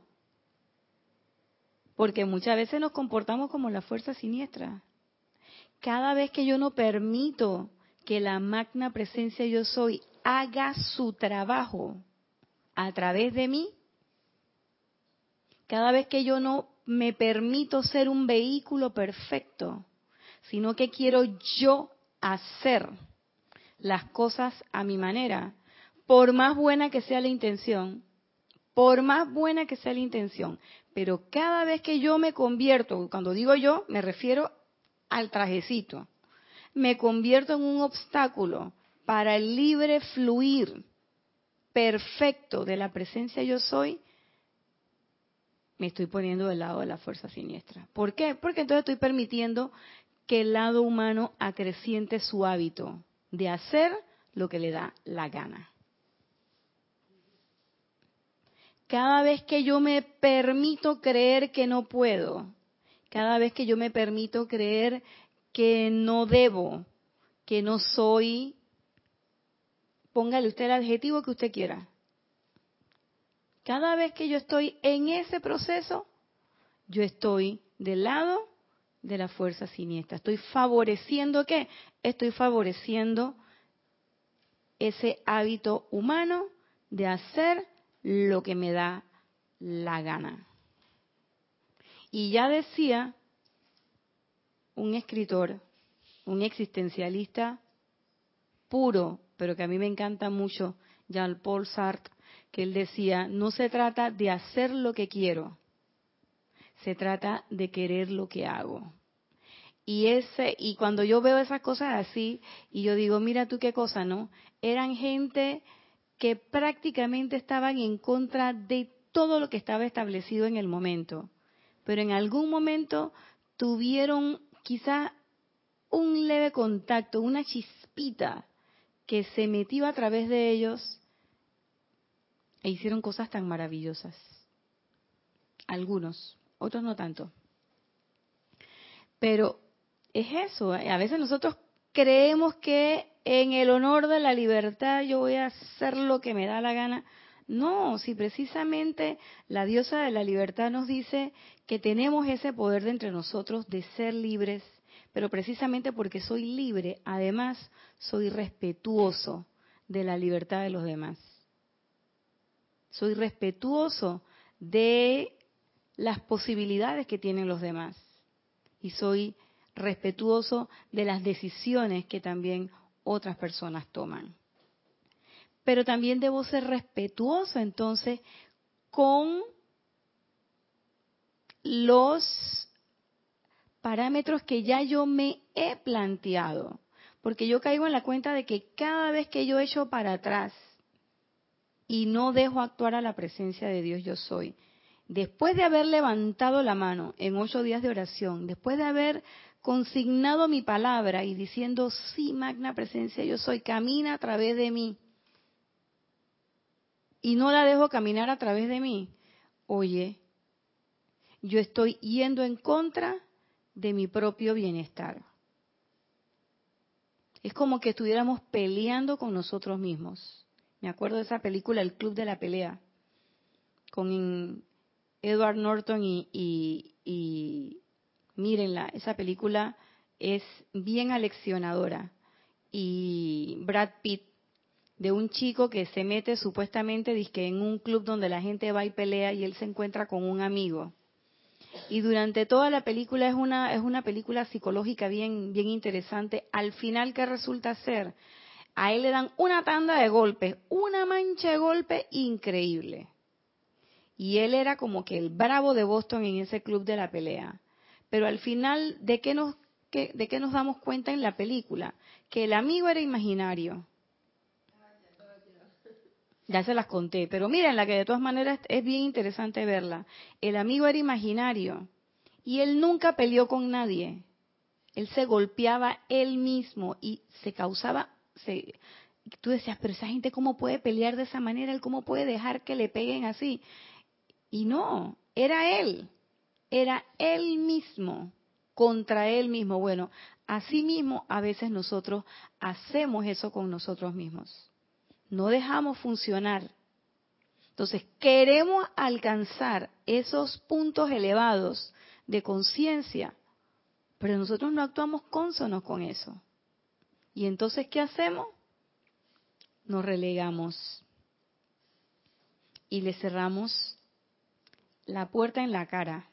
porque muchas veces nos comportamos como la fuerza siniestra. Cada vez que yo no permito que la magna presencia yo soy haga su trabajo a través de mí, cada vez que yo no me permito ser un vehículo perfecto, sino que quiero yo hacer las cosas a mi manera, por más buena que sea la intención, por más buena que sea la intención, pero cada vez que yo me convierto, cuando digo yo, me refiero al trajecito, me convierto en un obstáculo para el libre fluir perfecto de la presencia yo soy, me estoy poniendo del lado de la fuerza siniestra. ¿Por qué? Porque entonces estoy permitiendo que el lado humano acreciente su hábito de hacer lo que le da la gana. Cada vez que yo me permito creer que no puedo, cada vez que yo me permito creer que no debo, que no soy, póngale usted el adjetivo que usted quiera. Cada vez que yo estoy en ese proceso, yo estoy del lado de la fuerza siniestra. Estoy favoreciendo qué? Estoy favoreciendo ese hábito humano de hacer lo que me da la gana. Y ya decía un escritor, un existencialista puro, pero que a mí me encanta mucho, Jean-Paul Sartre, que él decía, no se trata de hacer lo que quiero, se trata de querer lo que hago. Y ese y cuando yo veo esas cosas así y yo digo, mira tú qué cosa, ¿no? Eran gente que prácticamente estaban en contra de todo lo que estaba establecido en el momento. Pero en algún momento tuvieron quizá un leve contacto, una chispita que se metió a través de ellos e hicieron cosas tan maravillosas. Algunos, otros no tanto. Pero es eso, a veces nosotros creemos que en el honor de la libertad yo voy a hacer lo que me da la gana. No, si precisamente la diosa de la libertad nos dice que tenemos ese poder de entre nosotros de ser libres, pero precisamente porque soy libre, además soy respetuoso de la libertad de los demás. Soy respetuoso de las posibilidades que tienen los demás. Y soy respetuoso de las decisiones que también otras personas toman. Pero también debo ser respetuoso entonces con los parámetros que ya yo me he planteado. Porque yo caigo en la cuenta de que cada vez que yo echo para atrás y no dejo actuar a la presencia de Dios yo soy, después de haber levantado la mano en ocho días de oración, después de haber consignado mi palabra y diciendo, sí, magna presencia, yo soy, camina a través de mí. Y no la dejo caminar a través de mí. Oye, yo estoy yendo en contra de mi propio bienestar. Es como que estuviéramos peleando con nosotros mismos. Me acuerdo de esa película, El Club de la Pelea, con Edward Norton y, mírenla, esa película es bien aleccionadora. Y Brad Pitt, de un chico que se mete supuestamente en un club donde la gente va y pelea y él se encuentra con un amigo. Y durante toda la película es una, es una película psicológica bien, bien interesante. Al final, ¿qué resulta ser? A él le dan una tanda de golpes, una mancha de golpes increíble. Y él era como que el bravo de Boston en ese club de la pelea. Pero al final, ¿de qué nos, de qué nos damos cuenta en la película? Que el amigo era imaginario. Ya se las conté, pero miren la que de todas maneras es bien interesante verla. El amigo era imaginario y él nunca peleó con nadie. Él se golpeaba él mismo y se causaba, se, tú decías, pero esa gente cómo puede pelear de esa manera, él cómo puede dejar que le peguen así. Y no, era él era él mismo contra él mismo. Bueno, así mismo a veces nosotros hacemos eso con nosotros mismos. No dejamos funcionar. Entonces, queremos alcanzar esos puntos elevados de conciencia, pero nosotros no actuamos cónsonos con eso. Y entonces, ¿qué hacemos? Nos relegamos y le cerramos la puerta en la cara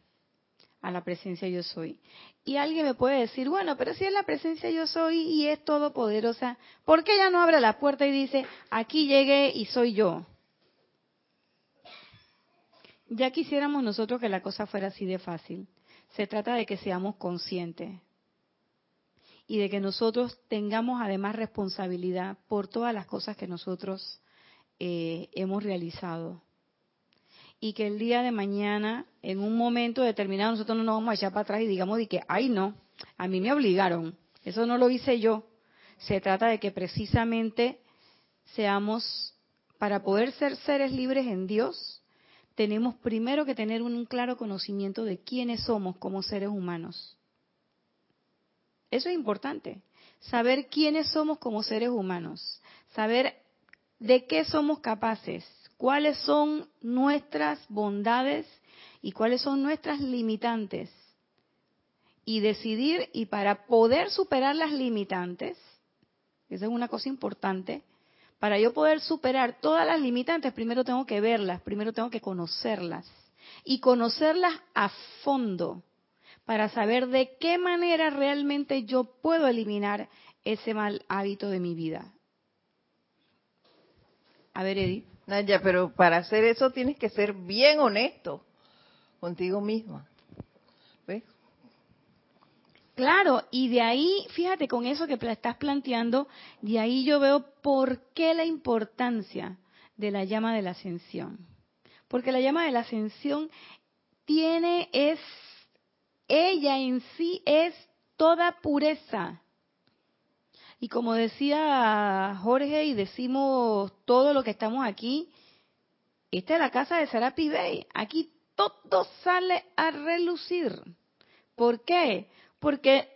a la presencia yo soy. Y alguien me puede decir, bueno, pero si es la presencia yo soy y es todopoderosa, ¿por qué ella no abre la puerta y dice, aquí llegué y soy yo? Ya quisiéramos nosotros que la cosa fuera así de fácil. Se trata de que seamos conscientes y de que nosotros tengamos además responsabilidad por todas las cosas que nosotros eh, hemos realizado. Y que el día de mañana, en un momento determinado, nosotros no nos vamos a echar para atrás y digamos de que, ay no, a mí me obligaron, eso no lo hice yo. Se trata de que precisamente seamos, para poder ser seres libres en Dios, tenemos primero que tener un claro conocimiento de quiénes somos como seres humanos. Eso es importante, saber quiénes somos como seres humanos, saber de qué somos capaces, cuáles son nuestras bondades y cuáles son nuestras limitantes. Y decidir, y para poder superar las limitantes, esa es una cosa importante, para yo poder superar todas las limitantes, primero tengo que verlas, primero tengo que conocerlas. Y conocerlas a fondo para saber de qué manera realmente yo puedo eliminar ese mal hábito de mi vida. A ver, Edith. Naya, pero para hacer eso tienes que ser bien honesto contigo misma. ¿Ves? Claro, y de ahí, fíjate, con eso que estás planteando, de ahí yo veo por qué la importancia de la llama de la ascensión. Porque la llama de la ascensión tiene, es, ella en sí es toda pureza. Y como decía Jorge y decimos todo lo que estamos aquí, esta es la casa de Serapi Bay. Aquí todo sale a relucir. ¿Por qué? Porque,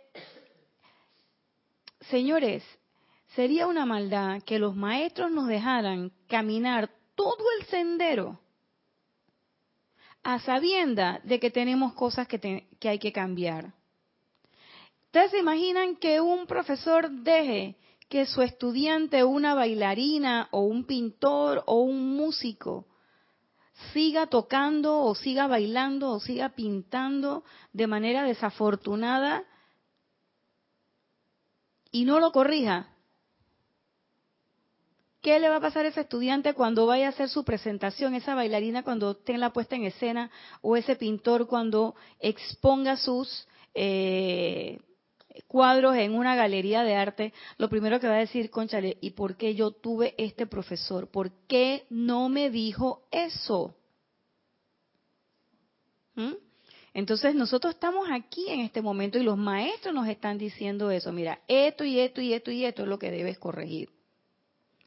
señores, sería una maldad que los maestros nos dejaran caminar todo el sendero a sabienda de que tenemos cosas que, que hay que cambiar. ¿Ustedes se imaginan que un profesor deje que su estudiante, una bailarina o un pintor o un músico, siga tocando o siga bailando o siga pintando de manera desafortunada y no lo corrija, ¿qué le va a pasar a ese estudiante cuando vaya a hacer su presentación, esa bailarina cuando tenga puesta en escena o ese pintor cuando exponga sus eh, cuadros en una galería de arte, lo primero que va a decir, conchale, ¿y por qué yo tuve este profesor? ¿Por qué no me dijo eso? ¿Mm? Entonces nosotros estamos aquí en este momento y los maestros nos están diciendo eso. Mira, esto y esto y esto y esto es lo que debes corregir.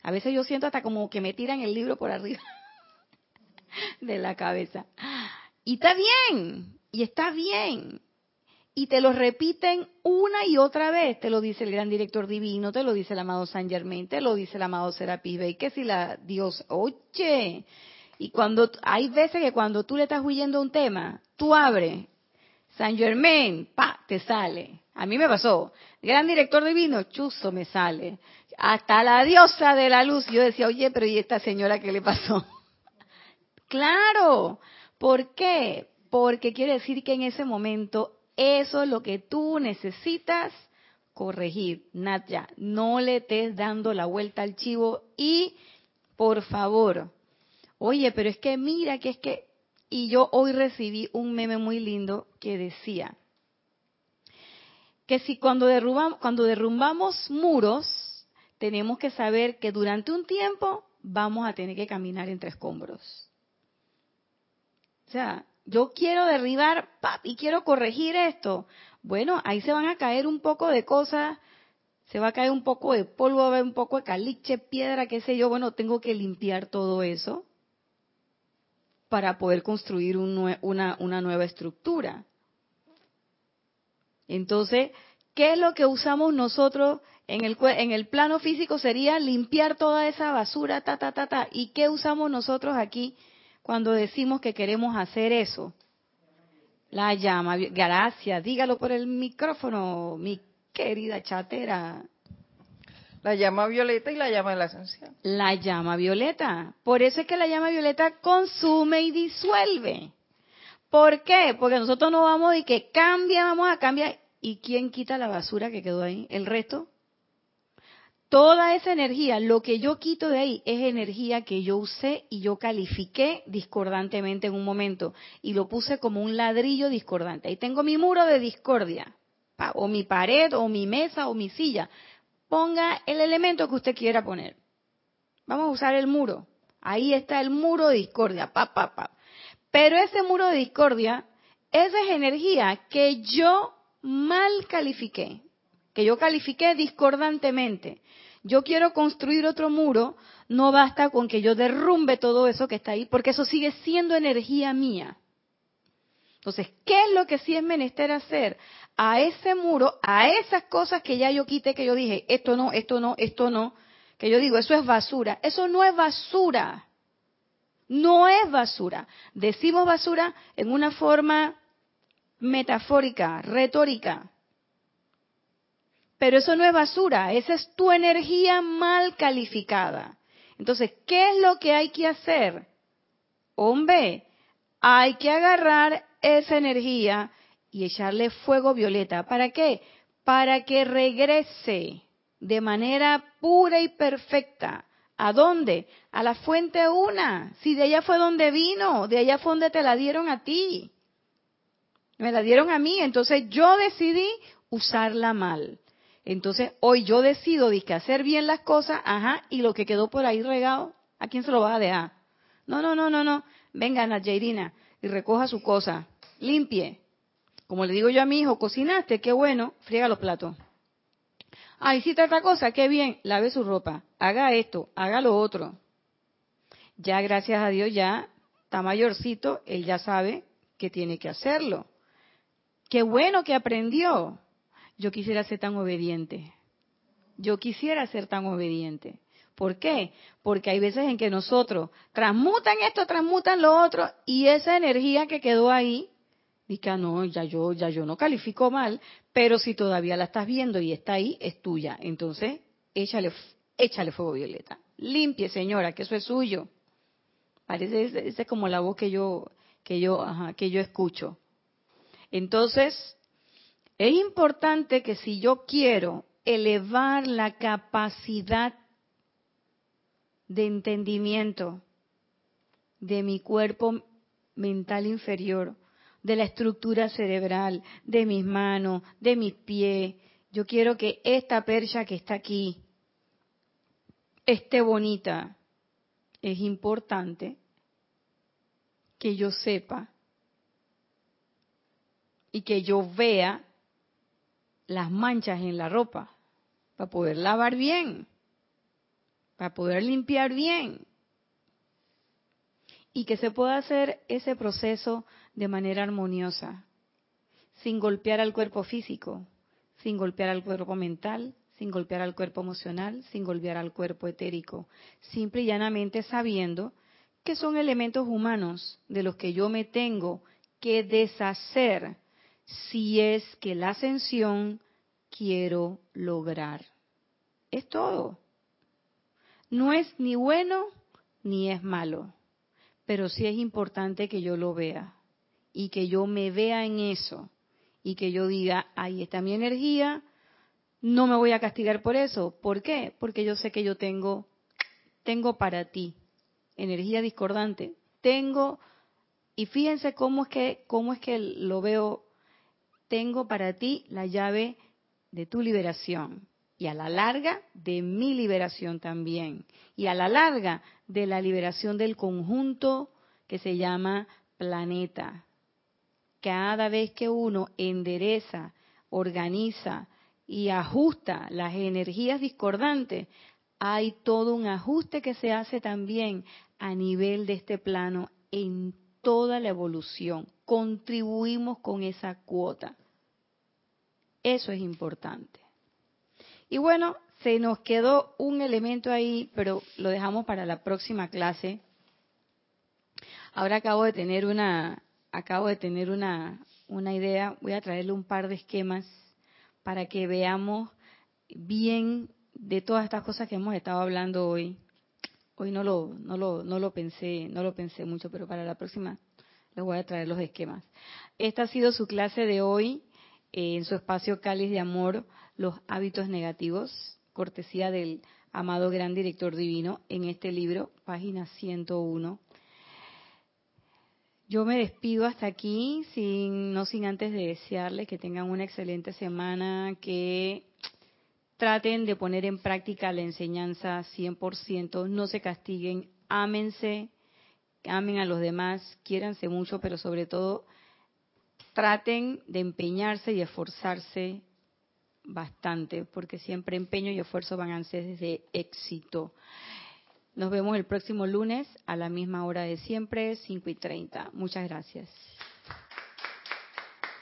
A veces yo siento hasta como que me tiran el libro por arriba de la cabeza. Y está bien, y está bien y te lo repiten una y otra vez. Te lo dice el gran director divino, te lo dice el amado San Germain, te lo dice el amado Serapis Bey, que si la Dios, oye, y cuando hay veces que cuando tú le estás huyendo a un tema, tú abres San Germain, pa, te sale. A mí me pasó. Gran director divino, chuzo me sale. Hasta la diosa de la luz. Yo decía, oye, pero ¿y esta señora qué le pasó? claro. ¿Por qué? Porque quiere decir que en ese momento eso es lo que tú necesitas corregir. Natya, no le estés dando la vuelta al chivo y, por favor, oye, pero es que mira que es que... Y yo hoy recibí un meme muy lindo que decía que si cuando derrumbamos, cuando derrumbamos muros, tenemos que saber que durante un tiempo vamos a tener que caminar entre escombros. O sea, yo quiero derribar y quiero corregir esto. Bueno, ahí se van a caer un poco de cosas, se va a caer un poco de polvo, un poco de caliche, piedra, qué sé yo. Bueno, tengo que limpiar todo eso para poder construir una, una nueva estructura. Entonces, ¿qué es lo que usamos nosotros en el, en el plano físico? Sería limpiar toda esa basura, ta, ta, ta, ta. ¿Y qué usamos nosotros aquí? Cuando decimos que queremos hacer eso? La llama, gracias, dígalo por el micrófono, mi querida chatera. La llama violeta y la llama de la ascensión. La llama violeta. Por eso es que la llama violeta consume y disuelve. ¿Por qué? Porque nosotros no vamos y que cambia, vamos a cambiar. ¿Y quién quita la basura que quedó ahí? ¿El resto? Toda esa energía, lo que yo quito de ahí es energía que yo usé y yo califiqué discordantemente en un momento y lo puse como un ladrillo discordante. Ahí tengo mi muro de discordia, o mi pared, o mi mesa, o mi silla. Ponga el elemento que usted quiera poner. Vamos a usar el muro. Ahí está el muro de discordia, pa, pa, pa. Pero ese muro de discordia, esa es energía que yo mal califiqué, que yo califiqué discordantemente. Yo quiero construir otro muro, no basta con que yo derrumbe todo eso que está ahí, porque eso sigue siendo energía mía. Entonces, ¿qué es lo que sí es menester hacer? A ese muro, a esas cosas que ya yo quité, que yo dije, esto no, esto no, esto no, que yo digo, eso es basura. Eso no es basura. No es basura. Decimos basura en una forma metafórica, retórica. Pero eso no es basura, esa es tu energía mal calificada. Entonces, ¿qué es lo que hay que hacer? Hombre, hay que agarrar esa energía y echarle fuego violeta. ¿Para qué? Para que regrese de manera pura y perfecta ¿A dónde? A la fuente una. Si de allá fue donde vino, de allá fue donde te la dieron a ti. Me la dieron a mí, entonces yo decidí usarla mal. Entonces hoy yo decido de hacer bien las cosas, ajá, y lo que quedó por ahí regado, ¿a quién se lo va a dejar? No, no, no, no, no. Venga, Jairina, y recoja su cosa, limpie. Como le digo yo a mi hijo, cocinaste, qué bueno, friega los platos. Ah, hiciste otra cosa, qué bien, lave su ropa, haga esto, haga lo otro. Ya gracias a Dios ya está mayorcito, él ya sabe que tiene que hacerlo. Qué bueno que aprendió. Yo quisiera ser tan obediente. Yo quisiera ser tan obediente. ¿Por qué? Porque hay veces en que nosotros transmutan esto, transmutan lo otro, y esa energía que quedó ahí Dice, ah, no, ya yo, ya yo no califico mal, pero si todavía la estás viendo y está ahí, es tuya. Entonces, échale, échale fuego violeta. Limpie, señora, que eso es suyo. Parece, esa es como la voz que yo, que yo, ajá, que yo escucho. Entonces, es importante que si yo quiero elevar la capacidad de entendimiento de mi cuerpo mental inferior, de la estructura cerebral, de mis manos, de mis pies. Yo quiero que esta percha que está aquí esté bonita. Es importante que yo sepa y que yo vea las manchas en la ropa para poder lavar bien, para poder limpiar bien. Y que se pueda hacer ese proceso de manera armoniosa, sin golpear al cuerpo físico, sin golpear al cuerpo mental, sin golpear al cuerpo emocional, sin golpear al cuerpo etérico, simple y llanamente sabiendo que son elementos humanos de los que yo me tengo que deshacer si es que la ascensión quiero lograr. Es todo. No es ni bueno ni es malo, pero sí es importante que yo lo vea y que yo me vea en eso y que yo diga, ahí está mi energía, no me voy a castigar por eso. ¿Por qué? Porque yo sé que yo tengo, tengo para ti energía discordante. Tengo, y fíjense cómo es que, cómo es que lo veo, tengo para ti la llave de tu liberación y a la larga de mi liberación también. Y a la larga de la liberación del conjunto que se llama planeta. Cada vez que uno endereza, organiza y ajusta las energías discordantes, hay todo un ajuste que se hace también a nivel de este plano en toda la evolución. Contribuimos con esa cuota. Eso es importante. Y bueno, se nos quedó un elemento ahí, pero lo dejamos para la próxima clase. Ahora acabo de tener una, acabo de tener una, una idea, voy a traerle un par de esquemas para que veamos bien de todas estas cosas que hemos estado hablando hoy. Hoy no lo, no lo, no lo pensé, no lo pensé mucho, pero para la próxima, Les voy a traer los esquemas. Esta ha sido su clase de hoy eh, en su espacio Cáliz de Amor, los hábitos negativos, cortesía del amado gran director divino en este libro, página 101. Yo me despido hasta aquí, sin, no sin antes de desearles que tengan una excelente semana, que traten de poner en práctica la enseñanza 100%, no se castiguen, ámense, amen a los demás, quiéranse mucho, pero sobre todo traten de empeñarse y esforzarse bastante, porque siempre empeño y esfuerzo van a ser de éxito. Nos vemos el próximo lunes a la misma hora de siempre, 5 y 30. Muchas gracias.